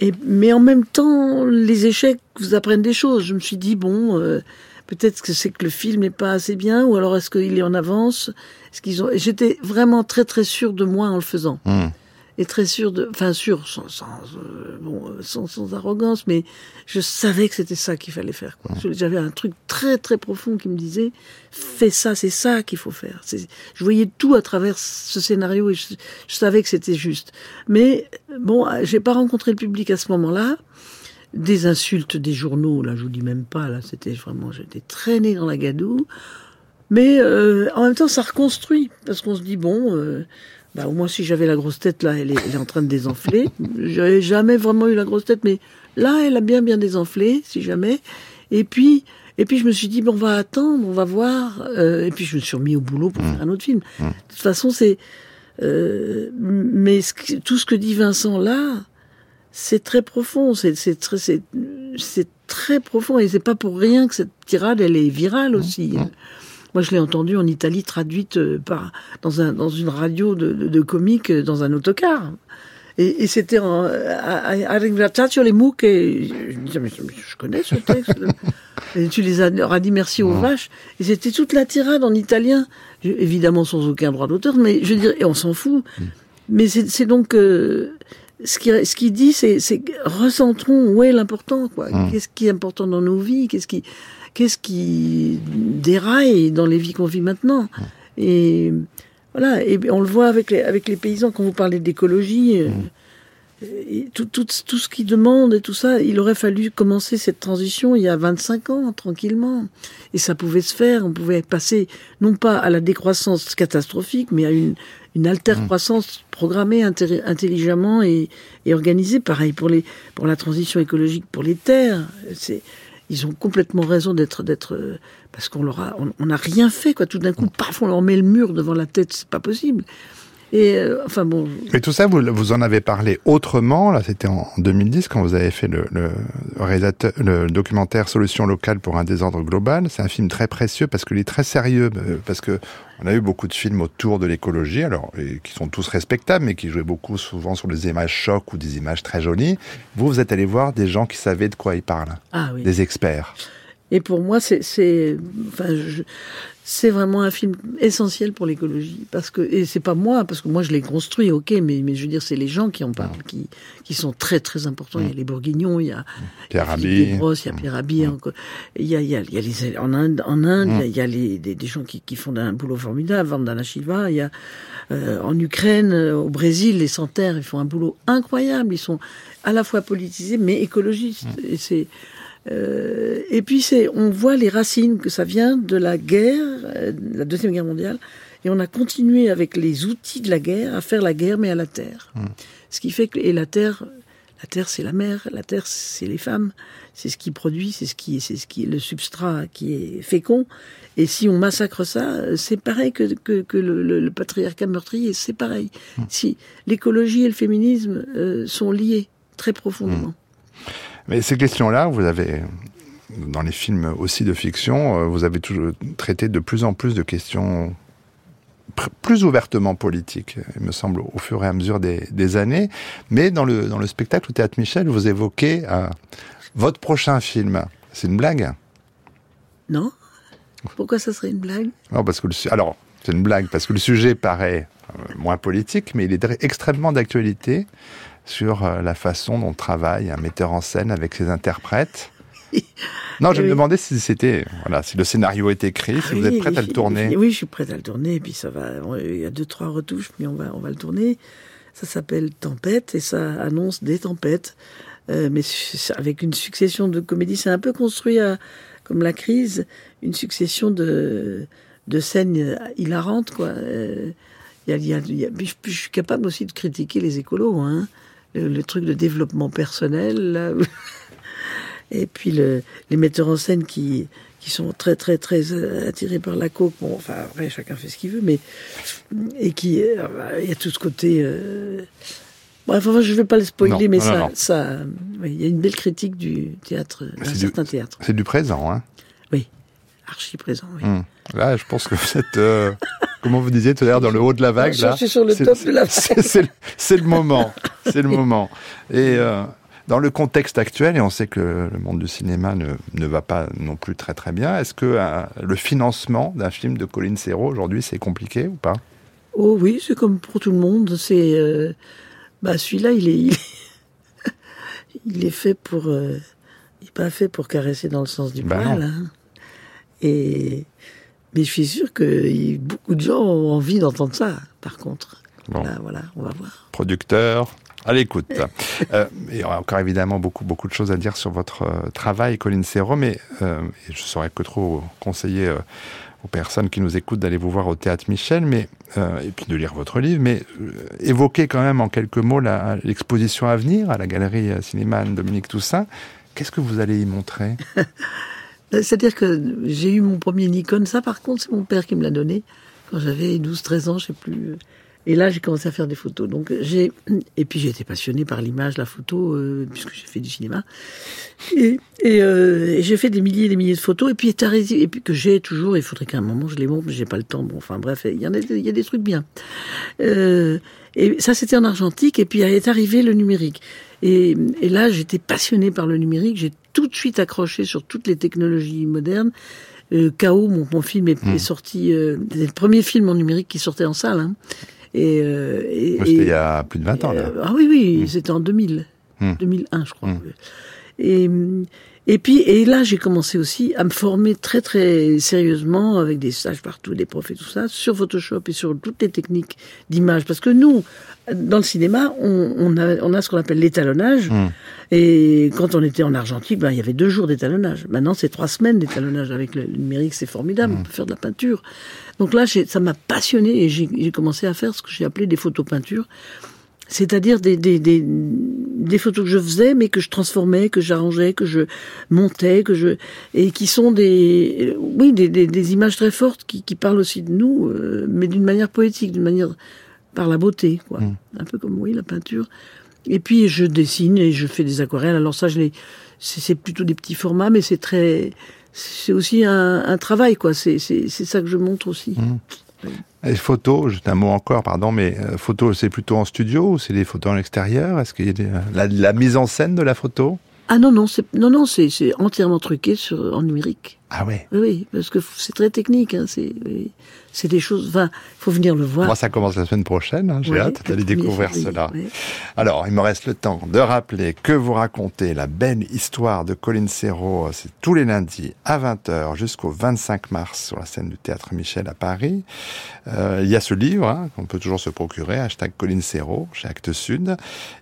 Et, mais en même temps, les échecs vous apprennent des choses. Je me suis dit, bon, euh, peut-être que c'est que le film n'est pas assez bien, ou alors est-ce qu'il est en avance? Est-ce qu'ils ont J'étais vraiment très très sûre de moi en le faisant. Hmm. Et très sûre de, enfin sûre, sans, sans, euh, bon, sans, sans arrogance, mais je savais que c'était ça qu'il fallait faire. quoi. J'avais un truc très très profond qui me disait, fais ça, c'est ça qu'il faut faire. C'est- Je voyais tout à travers ce scénario et je, je savais que c'était juste. Mais bon, j'ai pas rencontré le public à ce moment-là. Des insultes des journaux, là, je vous dis même pas, là, c'était vraiment, j'étais traînée dans la gadoue. Mais euh, en même temps, ça reconstruit parce qu'on se dit bon, euh, bah au moins si j'avais la grosse tête là, elle est, elle est en train de désenfler. J'avais jamais vraiment eu la grosse tête, mais là, elle a bien bien désenflé, si jamais. Et puis, et puis je me suis dit bon, on va attendre, on va voir. Euh, et puis je me suis remis au boulot pour faire un autre film. De toute façon, c'est euh, mais ce que- tout ce que dit Vincent là, c'est très profond, c'est très c'est c'est très profond et c'est pas pour rien que cette tirade elle est virale aussi. Moi, je l'ai entendue en Italie traduite euh, par dans un dans une radio de, de, de comiques euh, dans un autocar. Et, et c'était en euh, a a ringraziato les mouches et je me disais mais je, connais ce texte. et tu les as, leur as dit merci aux vaches et c'était toute la tirade en italien, Je- évidemment sans aucun droit d'auteur, mais je veux dire et on s'en fout. Mais c'est c'est donc euh, ce qui ce qui dit c'est c'est recentrons où est l'important quoi. Mm. Qu'est-ce qui est important dans nos vies Qu'est-ce qui qu'est-ce qui déraille dans les vies qu'on vit maintenant Et voilà, et on le voit avec les, avec les paysans quand vous parlez d'écologie. Euh, et tout, tout, tout ce qu'ils demandent et tout ça, il aurait fallu commencer cette transition il y a 25 ans, tranquillement. Et ça pouvait se faire, on pouvait passer non pas à la décroissance catastrophique, mais à une, une alter-croissance programmée intelligemment et, et, organisée. Pareil pour, les, pour la transition écologique, pour les terres. C'est, ils ont complètement raison d'être, d'être, parce qu'on leur a, on n'a rien fait, quoi. Tout d'un coup, paf, on leur met le mur devant la tête, c'est pas possible. Et euh, enfin bon. Et tout ça, vous, vous en avez parlé autrement. Là, c'était en 2010 quand vous avez fait le, le, réalisateur, le documentaire Solutions locales pour un désordre global. C'est un film très précieux parce qu'il est très sérieux, euh, parce que on a eu beaucoup de films autour de l'écologie, alors qui sont tous respectables, mais qui jouaient beaucoup souvent sur des images chocs ou des images très jolies. Vous, vous êtes allé voir des gens qui savaient de quoi ils parlent, ah, oui. des experts. Et pour moi, c'est, enfin, c'est vraiment un film essentiel pour l'écologie parce que et c'est pas moi parce que moi je l'ai construit ok mais mais je veux dire c'est les gens qui en parlent qui qui sont très très importants. Il y a les Bourguignons il y a Pierre Rabhi. Il y a Pierre Rabhi il y a il y a, il y a les en Inde en Inde il y a, les des, des, gens qui, qui font un boulot formidable Vandana Shiva il y a euh, en Ukraine au Brésil les Santerres ils font un boulot incroyable. Ils sont à la fois politisés mais écologistes. Et c'est euh, et puis c'est, on voit les racines que ça vient de la guerre, euh, la deuxième guerre mondiale, et on a continué avec les outils de la guerre à faire la guerre mais à la terre. Mmh. Ce qui fait que et la terre, la terre c'est la mer, la terre c'est les femmes, c'est ce qui produit, c'est ce qui, c'est ce qui est le substrat qui est fécond. Et si on massacre ça, c'est pareil que, que, que le, le, le, patriarcat meurtrier, c'est pareil. Mmh. Si l'écologie et le féminisme euh, sont liés très profondément. Mmh. Mais ces questions-là, vous avez, dans les films aussi de fiction, euh, vous avez toujours traité de plus en plus de questions plus ouvertement politiques, il me semble, au fur et à mesure des, des années. Mais dans le, dans le spectacle au Théâtre Michel, vous évoquez euh, votre prochain film. C'est une blague? Non. Pourquoi ça serait une blague? Non, parce que le, alors c'est une blague parce que le sujet paraît euh, moins politique, mais il est extrêmement d'actualité sur euh, la façon dont travaille un metteur en scène avec ses interprètes. Non, je oui. me demandais si c'était, voilà, si le scénario est écrit, si oui, vous êtes prête à le tourner. Oui, je suis prête à le tourner, et puis ça va, il y a deux, trois retouches, mais on va, on va le tourner. Ça s'appelle Tempête, et ça annonce des tempêtes, euh, mais avec une succession de comédies. C'est un peu construit à, comme la crise, une succession de, de scènes hilarantes, quoi. Euh, y a, y a, y a, je, je, suis capable aussi de critiquer les écolos, hein. Le, le truc de développement personnel, là. et puis le, les metteurs en scène qui, qui sont très très très attirés par la coke. Bon, enfin après chacun fait ce qu'il veut, mais et qui il y a tout ce côté. Euh... Bref, enfin, je ne vais pas le spoiler, non, mais non, ça, non. ça, il oui, y a une belle critique du théâtre, d'un certain théâtre. C'est du présent, hein. Oui, archi présent. Oui. Hum. Là, je pense que vous êtes, euh, comment vous disiez tout à l'heure, dans le haut de la vague. là, je suis sur le top de la vague. C'est le moment, c'est le moment. Et euh, dans le contexte actuel, et on sait que le monde du cinéma ne, ne va pas non plus très très bien, est-ce que euh, le financement d'un film de Colin Serrault aujourd'hui c'est compliqué ou pas? Oh oui, c'est comme pour tout le monde. C'est euh, bah celui-là, il est, il est, il est fait pour, euh, il est pas fait pour caresser dans le sens du bah poil. Hein. Et mais je suis sûr que beaucoup de gens ont envie d'entendre ça. Par contre, bon. voilà, voilà, on va voir. Producteur, à l'écoute. euh, il y aura encore évidemment beaucoup, beaucoup de choses à dire sur votre euh, travail, Colline Serrault, mais euh, je ne saurais que trop conseiller euh, aux personnes qui nous écoutent d'aller vous voir au Théâtre Michel, mais, et puis de lire votre livre, mais évoquer quand même en quelques mots l'exposition à venir à la Galerie Cinéma Dominique Toussaint. Qu'est-ce que vous allez y montrer? C'est-à-dire que j'ai eu mon premier Nikon, ça par contre c'est mon père qui me l'a donné, quand j'avais 12-13 ans, je sais plus et là, j'ai commencé à faire des photos. Donc, j'ai et puis j'ai été passionnée par l'image, la photo, euh, puisque j'ai fait du cinéma. Et, euh, et j'ai fait des milliers et des milliers de photos. Et puis et puis que j'ai toujours. Il faudrait qu'à un moment je les montre, mais j'ai pas le temps. Bon, enfin bref, il y en a, il des trucs bien. Euh, et ça, c'était en argentique. Et puis est arrivé le numérique. Et, et là, j'étais passionnée par le numérique. J'ai tout de suite accroché sur toutes les technologies modernes. Euh, KO, mon, mon film est, mmh. est sorti. Euh, c'est le premier film en numérique qui sortait en salle. Hein. Et, euh, et C'était il y a plus de 20 ans, là. ah oui, oui, mmh. c'était en 2000. 2001, je crois. Et, et puis, et là, j'ai commencé aussi à me former très, très sérieusement avec des stages partout, des profs et tout ça, sur Photoshop et sur toutes les techniques d'image. Parce que nous, dans le cinéma, on, on a, on a ce qu'on appelle l'étalonnage. Hmm. Et quand on était en Argentine, ben, il y avait deux jours d'étalonnage. Maintenant, c'est trois semaines d'étalonnage. Avec le numérique, c'est formidable. On peut faire de la peinture. Donc là, ça m'a passionné et j'ai commencé à faire ce que j'ai appelé des photos peintures. C'est-à-dire des, des, des, des, photos que je faisais, mais que je transformais, que j'arrangeais, que je montais, que je et qui sont des oui des, des images très fortes qui, qui parlent aussi de nous, euh, mais d'une manière poétique, d'une manière par la beauté, quoi. Mm. Un peu comme oui la peinture. Et puis je dessine et je fais des aquarelles. Alors ça, je les c'est plutôt des petits formats, mais c'est très c'est aussi un, un, travail, quoi. C'est ça que je montre aussi. Mm. Photos, juste un mot encore, pardon, mais euh, photos, c'est plutôt en studio ou c'est des photos en extérieur? Est-ce qu'il y a la, la, mise en scène de la photo? Ah non, non, c'est non, non, c'est entièrement truqué sur, en numérique. Ah ouais Oui, parce que c'est très technique. Hein, c'est c'est des choses. Enfin, il faut venir le voir. Moi, ça commence la semaine prochaine. Hein, J'ai ouais, hâte d'aller découvrir cela. Ouais. Alors, il me reste le temps de rappeler que vous racontez la belle histoire de Colin Serrault. C'est tous les lundis à 20h jusqu'au 25 mars sur la scène du Théâtre Michel à Paris. Euh, il y a ce livre hein, qu'on peut toujours se procurer, hashtag Colin Serrault, chez Actes Sud.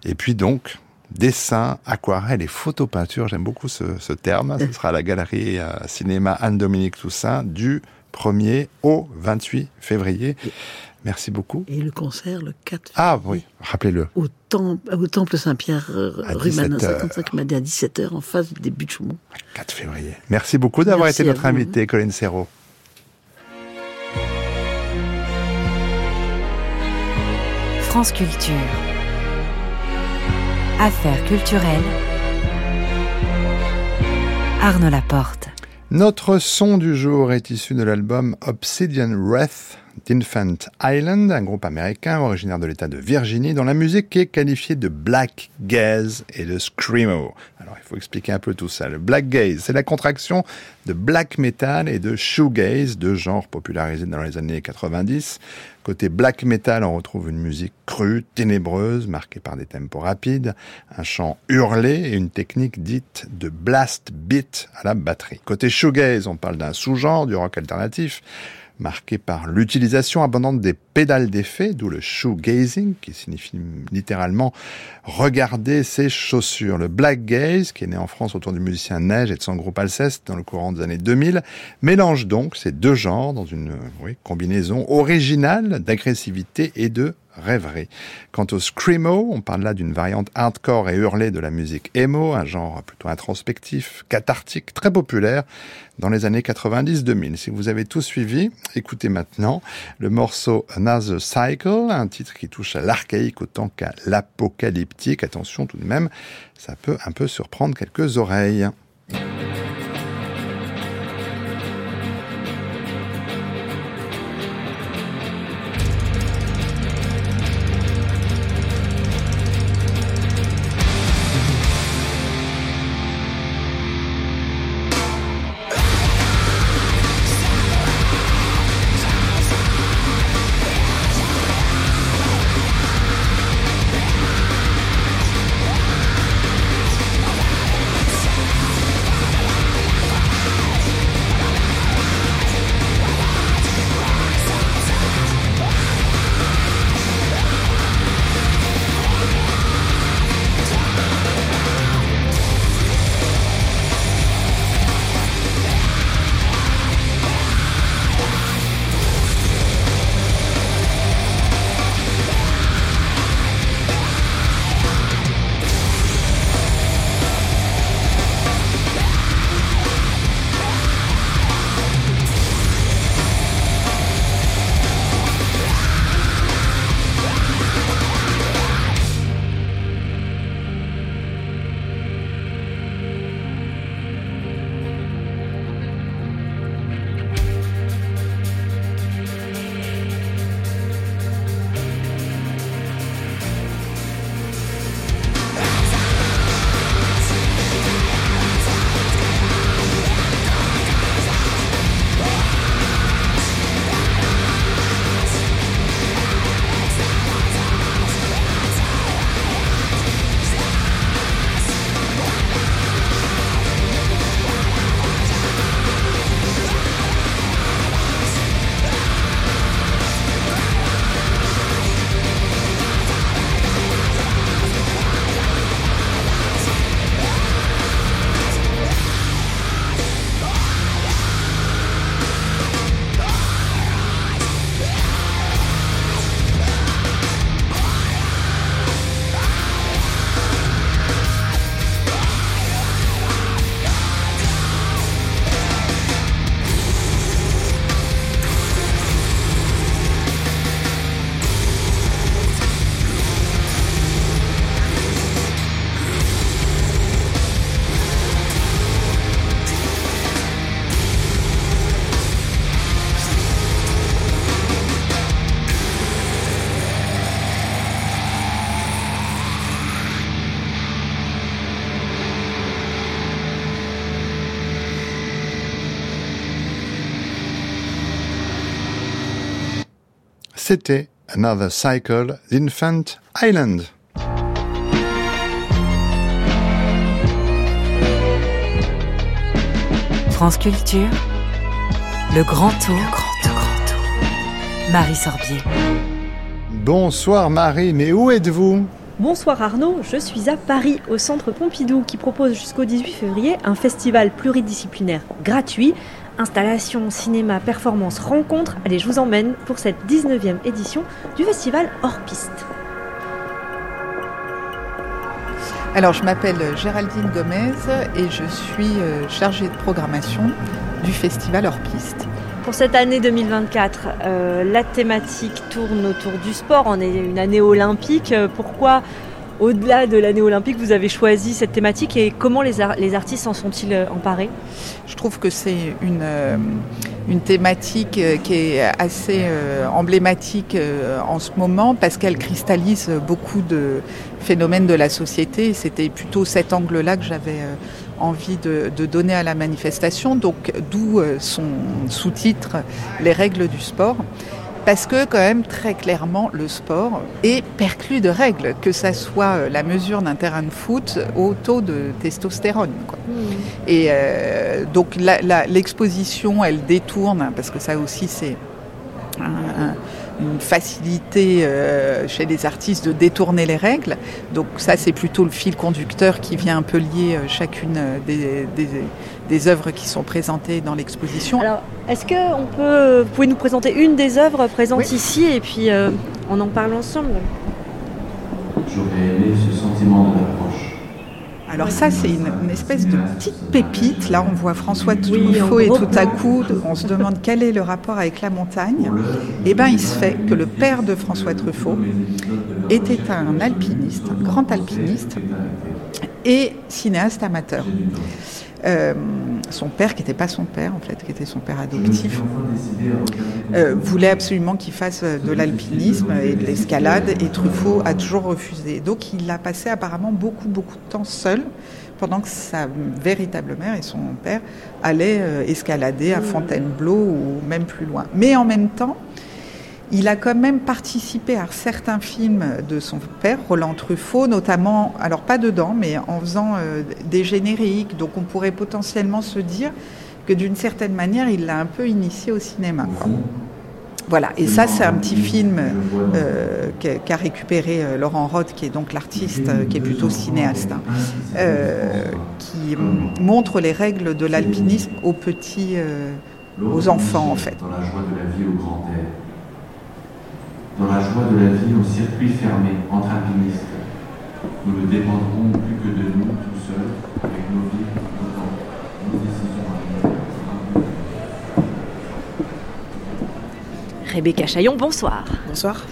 Et puis donc, dessin, aquarelle et photopeinture. J'aime beaucoup ce, ce, terme. Ce sera à la galerie euh, cinéma Anne-Dominique Toussaint du 1er au 28 février. Merci beaucoup. Et le concert le 4 février. Ah oui, rappelez-le. Au, temple, au temple Saint-Pierre, rue Manin 55, m'a dit à 17h, en face des buts de Chaumont. 4 février. Merci beaucoup d'avoir été notre invité, Colin Serrault. France Culture. Affaires culturelles. Arnaud Laporte. Notre son du jour est issu de l'album Obsidian Wrath d'Infant Island, un groupe américain originaire de l'État de Virginie, dont la musique est qualifiée de black gaze et de screamo. Alors il faut expliquer un peu tout ça. Le black gaze, c'est la contraction de black metal et de shoegaze, deux genres popularisés dans les années 90. Côté black metal, on retrouve une musique crue, ténébreuse, marquée par des tempos rapides, un chant hurlé et une technique dite de blast beat à la batterie. Côté shoegaze, on parle d'un sous-genre du rock alternatif, marqué par l'utilisation abondante des pédales d'effet, d'où le shoegazing, qui signifie littéralement regarder ses chaussures. Le black gaze, qui est né en France autour du musicien Neige et de son groupe Alceste dans le courant des années 2000, mélange donc ces deux genres dans une combinaison originale d'agressivité et de Quant au screamo, on parle là d'une variante hardcore et hurlée de la musique emo, un genre plutôt introspectif, cathartique, très populaire dans les années 90-2000. Si vous avez tout suivi, écoutez maintenant le morceau Another Cycle, un titre qui touche à l'archaïque autant qu'à l'apocalyptique. Attention tout de même, ça peut un peu surprendre quelques oreilles. C'était Another Cycle d'Infant Island. France Culture, le grand tour, le grand tour, grand tour. Marie Sorbier. Bonsoir Marie, mais où êtes-vous? Bonsoir Arnaud, je suis à Paris, au Centre Pompidou, qui propose jusqu'au 18 février un festival pluridisciplinaire gratuit. Installation, cinéma, performance, rencontre. Allez, je vous emmène pour cette 19e édition du festival Hors Piste. Alors, je m'appelle Géraldine Gomez et je suis euh, chargée de programmation du festival Hors Piste. Pour cette année 2024, euh, la thématique tourne autour du sport. On est une année olympique. Euh, pourquoi, au-delà de l'année olympique, vous avez choisi cette thématique et comment les, ar les artistes en sont-ils euh, emparés? Je trouve que c'est une, euh, une thématique euh, qui est assez emblématique en ce moment parce qu'elle cristallise beaucoup de phénomènes de la société. C'était plutôt cet angle-là que j'avais envie de, donner à la manifestation, donc d'où son sous-titre Les règles du sport. Parce que quand même très clairement le sport est perclus de règles, que ça soit euh, la mesure d'un terrain de foot au taux de testostérone. Quoi. Et euh, donc l'exposition, elle détourne, parce que ça aussi c'est un- un- une facilité euh, chez les artistes de détourner les règles. Donc ça c'est plutôt le fil conducteur qui vient un peu lier chacune des, des, des œuvres qui sont présentées dans l'exposition. Alors, est-ce que on peut, vous pouvez nous présenter une des œuvres présentes Oui. ici et puis euh, on en parle ensemble J'aurais aimé ce sentiment de l'approche. Alors ça, c'est une, une espèce de petite pépite. Là, on voit François Truffaut et tout à coup, on se demande quel est le rapport avec la montagne. Eh bien, il se fait que le père de François Truffaut était un alpiniste, un grand alpiniste et cinéaste amateur. Euh, son père, qui n'était pas son père en fait, qui était son père adoptif, euh, voulait absolument qu'il fasse de l'alpinisme et de l'escalade et Truffaut a toujours refusé. Donc il a passé apparemment beaucoup beaucoup de temps seul pendant que sa véritable mère et son père allaient euh, escalader à Fontainebleau ou même plus loin. Mais en même temps, il a quand même participé à certains films de son père, Roland Truffaut, notamment, alors pas dedans, mais en faisant euh, des génériques. Donc on pourrait potentiellement se dire que d'une certaine manière, il l'a un peu initié au cinéma. Voilà, et ça c'est un petit film euh, qu'a récupéré euh, Laurent Roth, qui est donc l'artiste, qui est plutôt cinéaste, hein, qui montre les règles de l'alpinisme aux petits, aux enfants en fait. Dans la joie de la vie au grand air. Dans la joie de la vie au circuit fermé entre alpinistes. Nous ne dépendrons plus que de nous tout seuls, avec nos vies, nos temps, nos décisions à venir. Rebecca Chaillon, bonsoir. Bonsoir.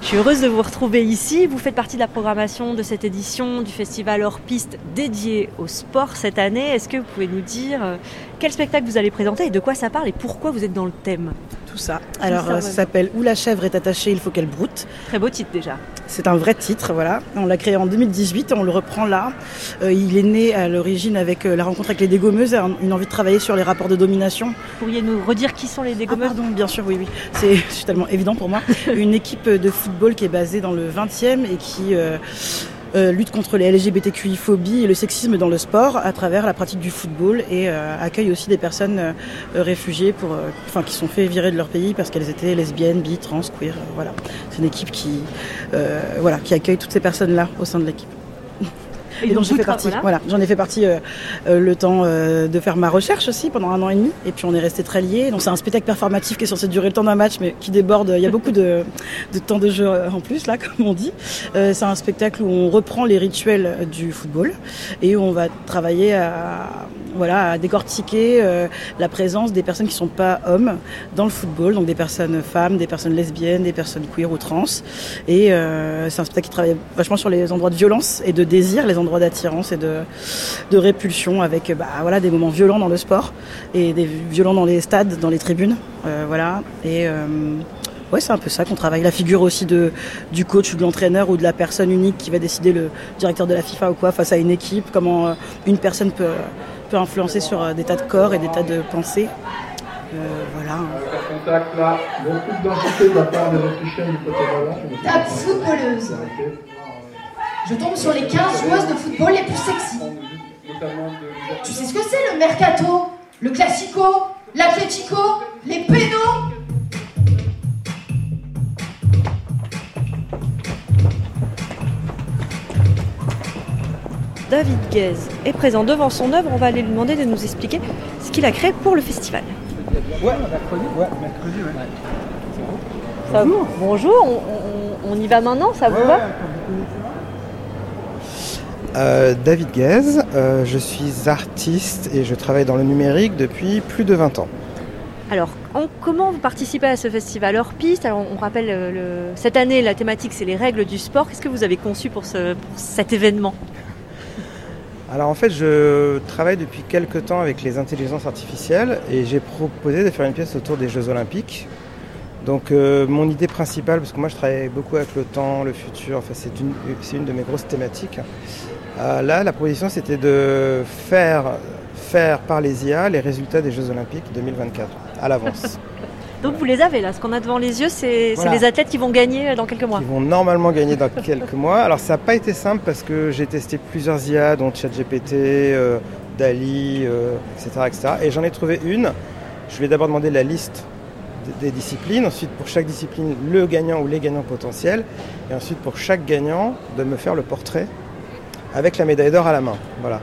Je suis heureuse de vous retrouver ici. Vous faites partie de la programmation de cette édition du festival hors piste dédié au sport cette année. Est-ce que vous pouvez nous dire euh, quel spectacle vous allez présenter et de quoi ça parle et pourquoi vous êtes dans le thème Tout ça. Alors, ça, s'appelle Où la chèvre est attachée, il faut qu'elle broute. Très beau titre déjà. C'est un vrai titre, voilà. On l'a créé en 2018, on le reprend là. Euh, il est né à l'origine avec euh, la rencontre avec les dégommeuses, un- une envie de travailler sur les rapports de domination. Pourriez nous redire qui sont les dégommeuses Ah, pardon, bien sûr, oui, oui. C'est c'est tellement évident pour moi. Une équipe de football qui est basée dans le 20e et qui euh, euh, lutte contre les LGBTQI-phobie et le sexisme dans le sport à travers la pratique du football et euh, accueille aussi des personnes euh, réfugiées pour, enfin, qui sont fait virer de leur pays parce qu'elles étaient lesbiennes, bi, trans, queer. voilà. C'est une équipe qui, voilà, qui accueille toutes ces personnes-là au sein de l'équipe. Et Et donc j'ai vous fait partie. voilà. Voilà, j'en ai fait partie euh, euh, le temps euh, de faire ma recherche aussi pendant un an et demi. Et puis on est resté très liés. Donc c'est un spectacle performatif qui est censé durer le temps d'un match, mais qui déborde. Il y a beaucoup de, de temps de jeu euh, en plus là, comme on dit. Euh, c'est un spectacle où on reprend les rituels du football et où on va travailler à voilà à décortiquer euh, la présence des personnes qui sont pas hommes dans le football, donc des personnes femmes, des personnes lesbiennes, des personnes queer ou trans. Et euh, c'est un spectacle qui travaille vachement sur les endroits de violence et de désir, les endroits d'attirance et de, de répulsion, avec bah, voilà, des moments violents dans le sport et des violents dans les stades, dans les tribunes. Euh, voilà. Et euh, ouais, c'est un peu ça qu'on travaille. La figure aussi de, du coach ou de l'entraîneur ou de la personne unique qui va décider le directeur de la FIFA ou quoi face à une équipe, comment euh, une personne peut, peut influencer sur euh, des tas de corps et des tas de pensées. voilà. Contact là, beaucoup de la part des Autrichiens du côté ballon. Table footballeuse. Je tombe sur les 15 joueuses de football les plus sexy. Tu sais ce que c'est le mercato, le classico, l'atletico, les pénaux? David Guez est présent devant son œuvre. On va aller lui demander de nous expliquer ce qu'il a créé pour le festival. Ouais, mercredi, ouais, mercredi, ouais. Ça- bonjour, on, on- on y va maintenant, ça vous va? Euh, David Guez, euh, je suis artiste et je travaille dans le numérique depuis plus de 20 ans. Alors, en- comment vous participez à ce festival hors piste? Alors, on rappelle, euh, le- cette année, la thématique, c'est les règles du sport. Qu'est-ce que vous avez conçu pour, ce, pour cet événement? Alors en fait, je travaille depuis quelques temps avec les intelligences artificielles et j'ai proposé de faire une pièce autour des Jeux Olympiques. Donc euh, mon idée principale, parce que moi je travaille beaucoup avec le temps, le futur, enfin c'est une, c'est une de mes grosses thématiques. Euh, là, la proposition c'était de faire, faire par les IA les résultats des Jeux Olympiques 2024 à l'avance. Donc, vous les avez là. Ce qu'on a devant les yeux, c'est Voilà. les athlètes qui vont gagner dans quelques mois. Ils vont normalement gagner dans quelques mois. Alors ça n'a pas été simple parce que j'ai testé plusieurs IA, dont ChatGPT, euh, Dali, euh, etc., etc. Et j'en ai trouvé une. Je lui ai d'abord demandé la liste des disciplines, ensuite pour chaque discipline le gagnant ou les gagnants potentiels, et ensuite pour chaque gagnant de me faire le portrait avec la médaille d'or à la main. Voilà.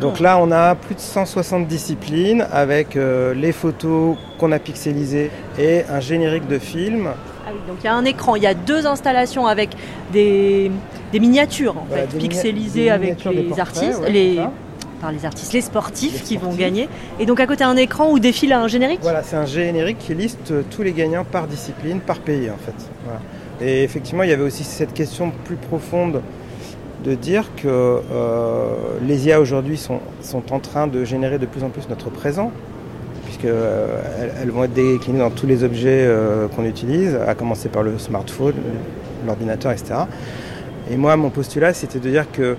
Donc là, on a plus de 160 disciplines avec euh, les photos qu'on a pixelisées et un générique de film Ah oui, donc il y a un écran, il y a deux installations avec des, des miniatures en Voilà, fait, pixelisées avec les portraits, artistes, ouais, les, par les artistes, les sportifs qui vont gagner. Et donc à côté un écran où défile un générique? Voilà, c'est un générique qui liste euh, tous les gagnants par discipline, par pays en fait. Voilà. Et effectivement, il y avait aussi cette question plus profonde de dire que euh, les IA aujourd'hui sont, sont en train de générer de plus en plus notre présent, puisqu'elles elles vont être déclinées dans tous les objets euh, qu'on utilise, à commencer par le smartphone, l'ordinateur, etc. Et moi, mon postulat, c'était de dire que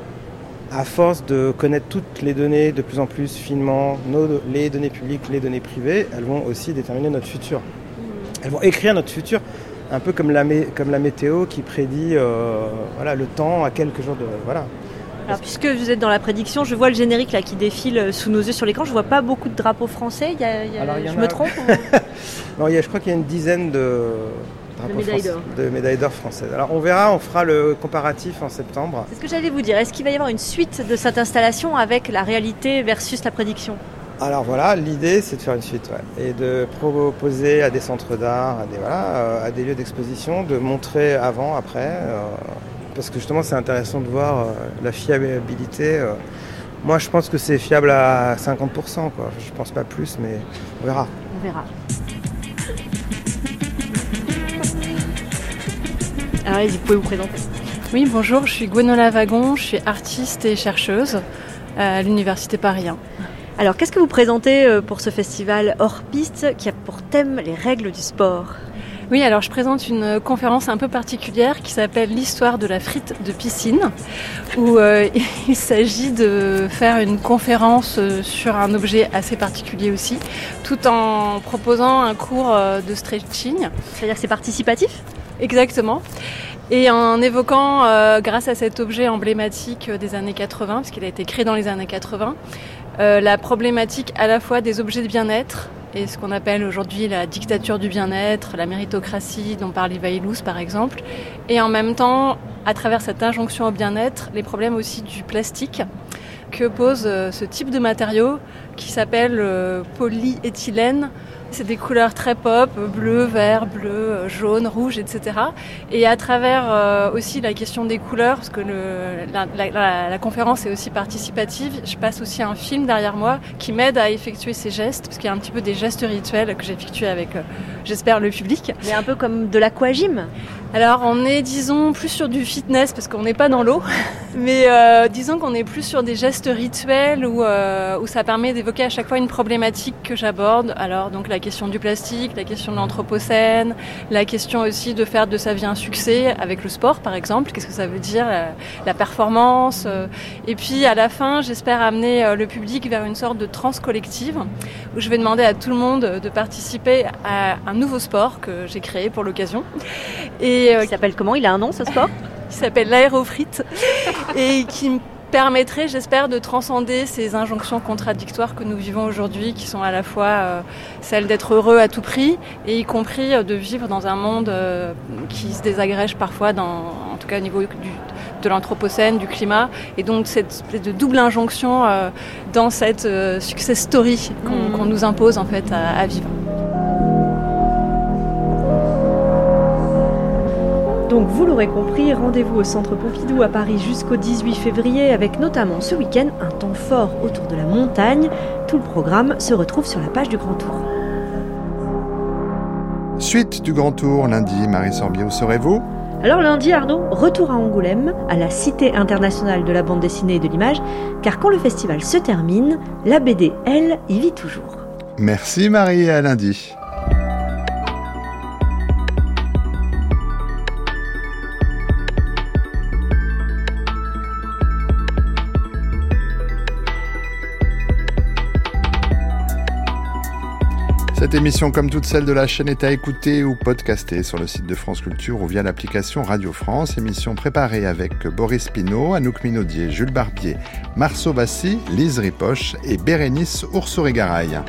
à force de connaître toutes les données de plus en plus finement, nos- les données publiques, les données privées, elles vont aussi déterminer notre futur. Elles vont écrire notre futur, un peu comme la, mé- comme la météo qui prédit euh, voilà, le temps à quelques jours de... Voilà. Alors puisque vous êtes dans la prédiction, je vois le générique là qui défile euh, sous nos yeux sur l'écran. Je vois pas beaucoup de drapeaux français. Il y a- il y a- Alors, il y en je a- me trompe ou- Non, il y a- je crois qu'il y a une dizaine de, de médailles d'or françaises. Alors on verra, on fera le comparatif en septembre. C'est ce que j'allais vous dire. Est-ce qu'il va y avoir une suite de cette installation avec la réalité versus la prédiction? Alors voilà, l'idée c'est de faire une suite ouais, et de proposer à des centres d'art, à des, voilà, euh, à des lieux d'exposition, de montrer avant, après, euh, parce que justement c'est intéressant de voir euh, la fiabilité. euh. Moi je pense que c'est fiable à 50%, quoi. je pense pas plus, mais on verra. On verra. Alors allez, vous pouvez vous présenter. Oui, bonjour, je suis Gwenola Wagon, je suis artiste et chercheuse à l'Université Paris 1. Alors qu'est-ce que vous présentez euh, pour ce festival hors piste qui a pour thème les règles du sport? Oui, alors je présente une conférence un peu particulière qui s'appelle L'histoire de la frite de piscine, où euh, il s'agit de faire une conférence euh, sur un objet assez particulier aussi, tout en proposant un cours euh, de stretching. C'est-à-dire que c'est participatif? Exactement. Et en évoquant, euh, grâce à cet objet emblématique euh, des années 80, parce qu'il a été créé dans les années 80, euh, la problématique à la fois des objets de bien-être et ce qu'on appelle aujourd'hui la dictature du bien-être, la méritocratie dont parlait Vailous par exemple, et en même temps, à travers cette injonction au bien-être, les problèmes aussi du plastique que pose euh, ce type de matériau qui s'appelle euh, polyéthylène. C'est des couleurs très pop, bleu, vert, bleu, euh, jaune, rouge, etc. Et à travers euh, aussi la question des couleurs, parce que le, la, la- la- la conférence est aussi participative, je passe aussi un film derrière moi qui m'aide à effectuer ces gestes, parce qu'il y a un petit peu des gestes rituels que j'effectue avec, euh, j'espère, le public. Mais un peu comme de l'aquagym alors on est, disons, plus sur du fitness parce qu'on n'est pas dans l'eau, mais euh, disons qu'on est plus sur des gestes rituels où, où ça permet d'évoquer à chaque fois une problématique que j'aborde. Alors donc la question du plastique, la question de l'anthropocène, la question aussi de faire de sa vie un succès avec le sport par exemple, qu'est-ce que ça veut dire, la, la performance. euh. et puis à la fin, j'espère amener euh, le public vers une sorte de transe collective où je vais demander à tout le monde de participer à un nouveau sport que j'ai créé pour l'occasion. Et Il s'appelle comment? Il a un nom ce sport? Il s'appelle l'aérofrite et qui me permettrait, j'espère, de transcender ces injonctions contradictoires que nous vivons aujourd'hui, qui sont à la fois euh, celles d'être heureux à tout prix et y compris euh, de vivre dans un monde euh, qui se désagrège parfois, dans, en tout cas au niveau du, de l'anthropocène, du climat, et donc cette espèce de double injonction dans cette success story qu'on qu'on nous impose en fait à- à vivre. Donc vous l'aurez compris, rendez-vous au Centre Pompidou à Paris jusqu'au 18 février avec notamment ce week-end un temps fort autour de la montagne. Tout le programme se retrouve sur la page du Grand Tour. Suite du Grand Tour, lundi, Marie Sorbier, où serez-vous? Alors lundi Arnaud, retour à Angoulême, à la Cité internationale de la bande dessinée et de l'image, car quand le festival se termine, la BD, elle, y vit toujours. Merci Marie, et à lundi. Cette émission, comme toutes celles de la chaîne, est à écouter ou podcaster sur le site de France Culture ou via l'application Radio France. Émission préparée avec Boris Pinault, Anouk Minaudier, Jules Barbier, Marceau Bassi, Lise Ripoche et Bérénice Oursouré-Garaille.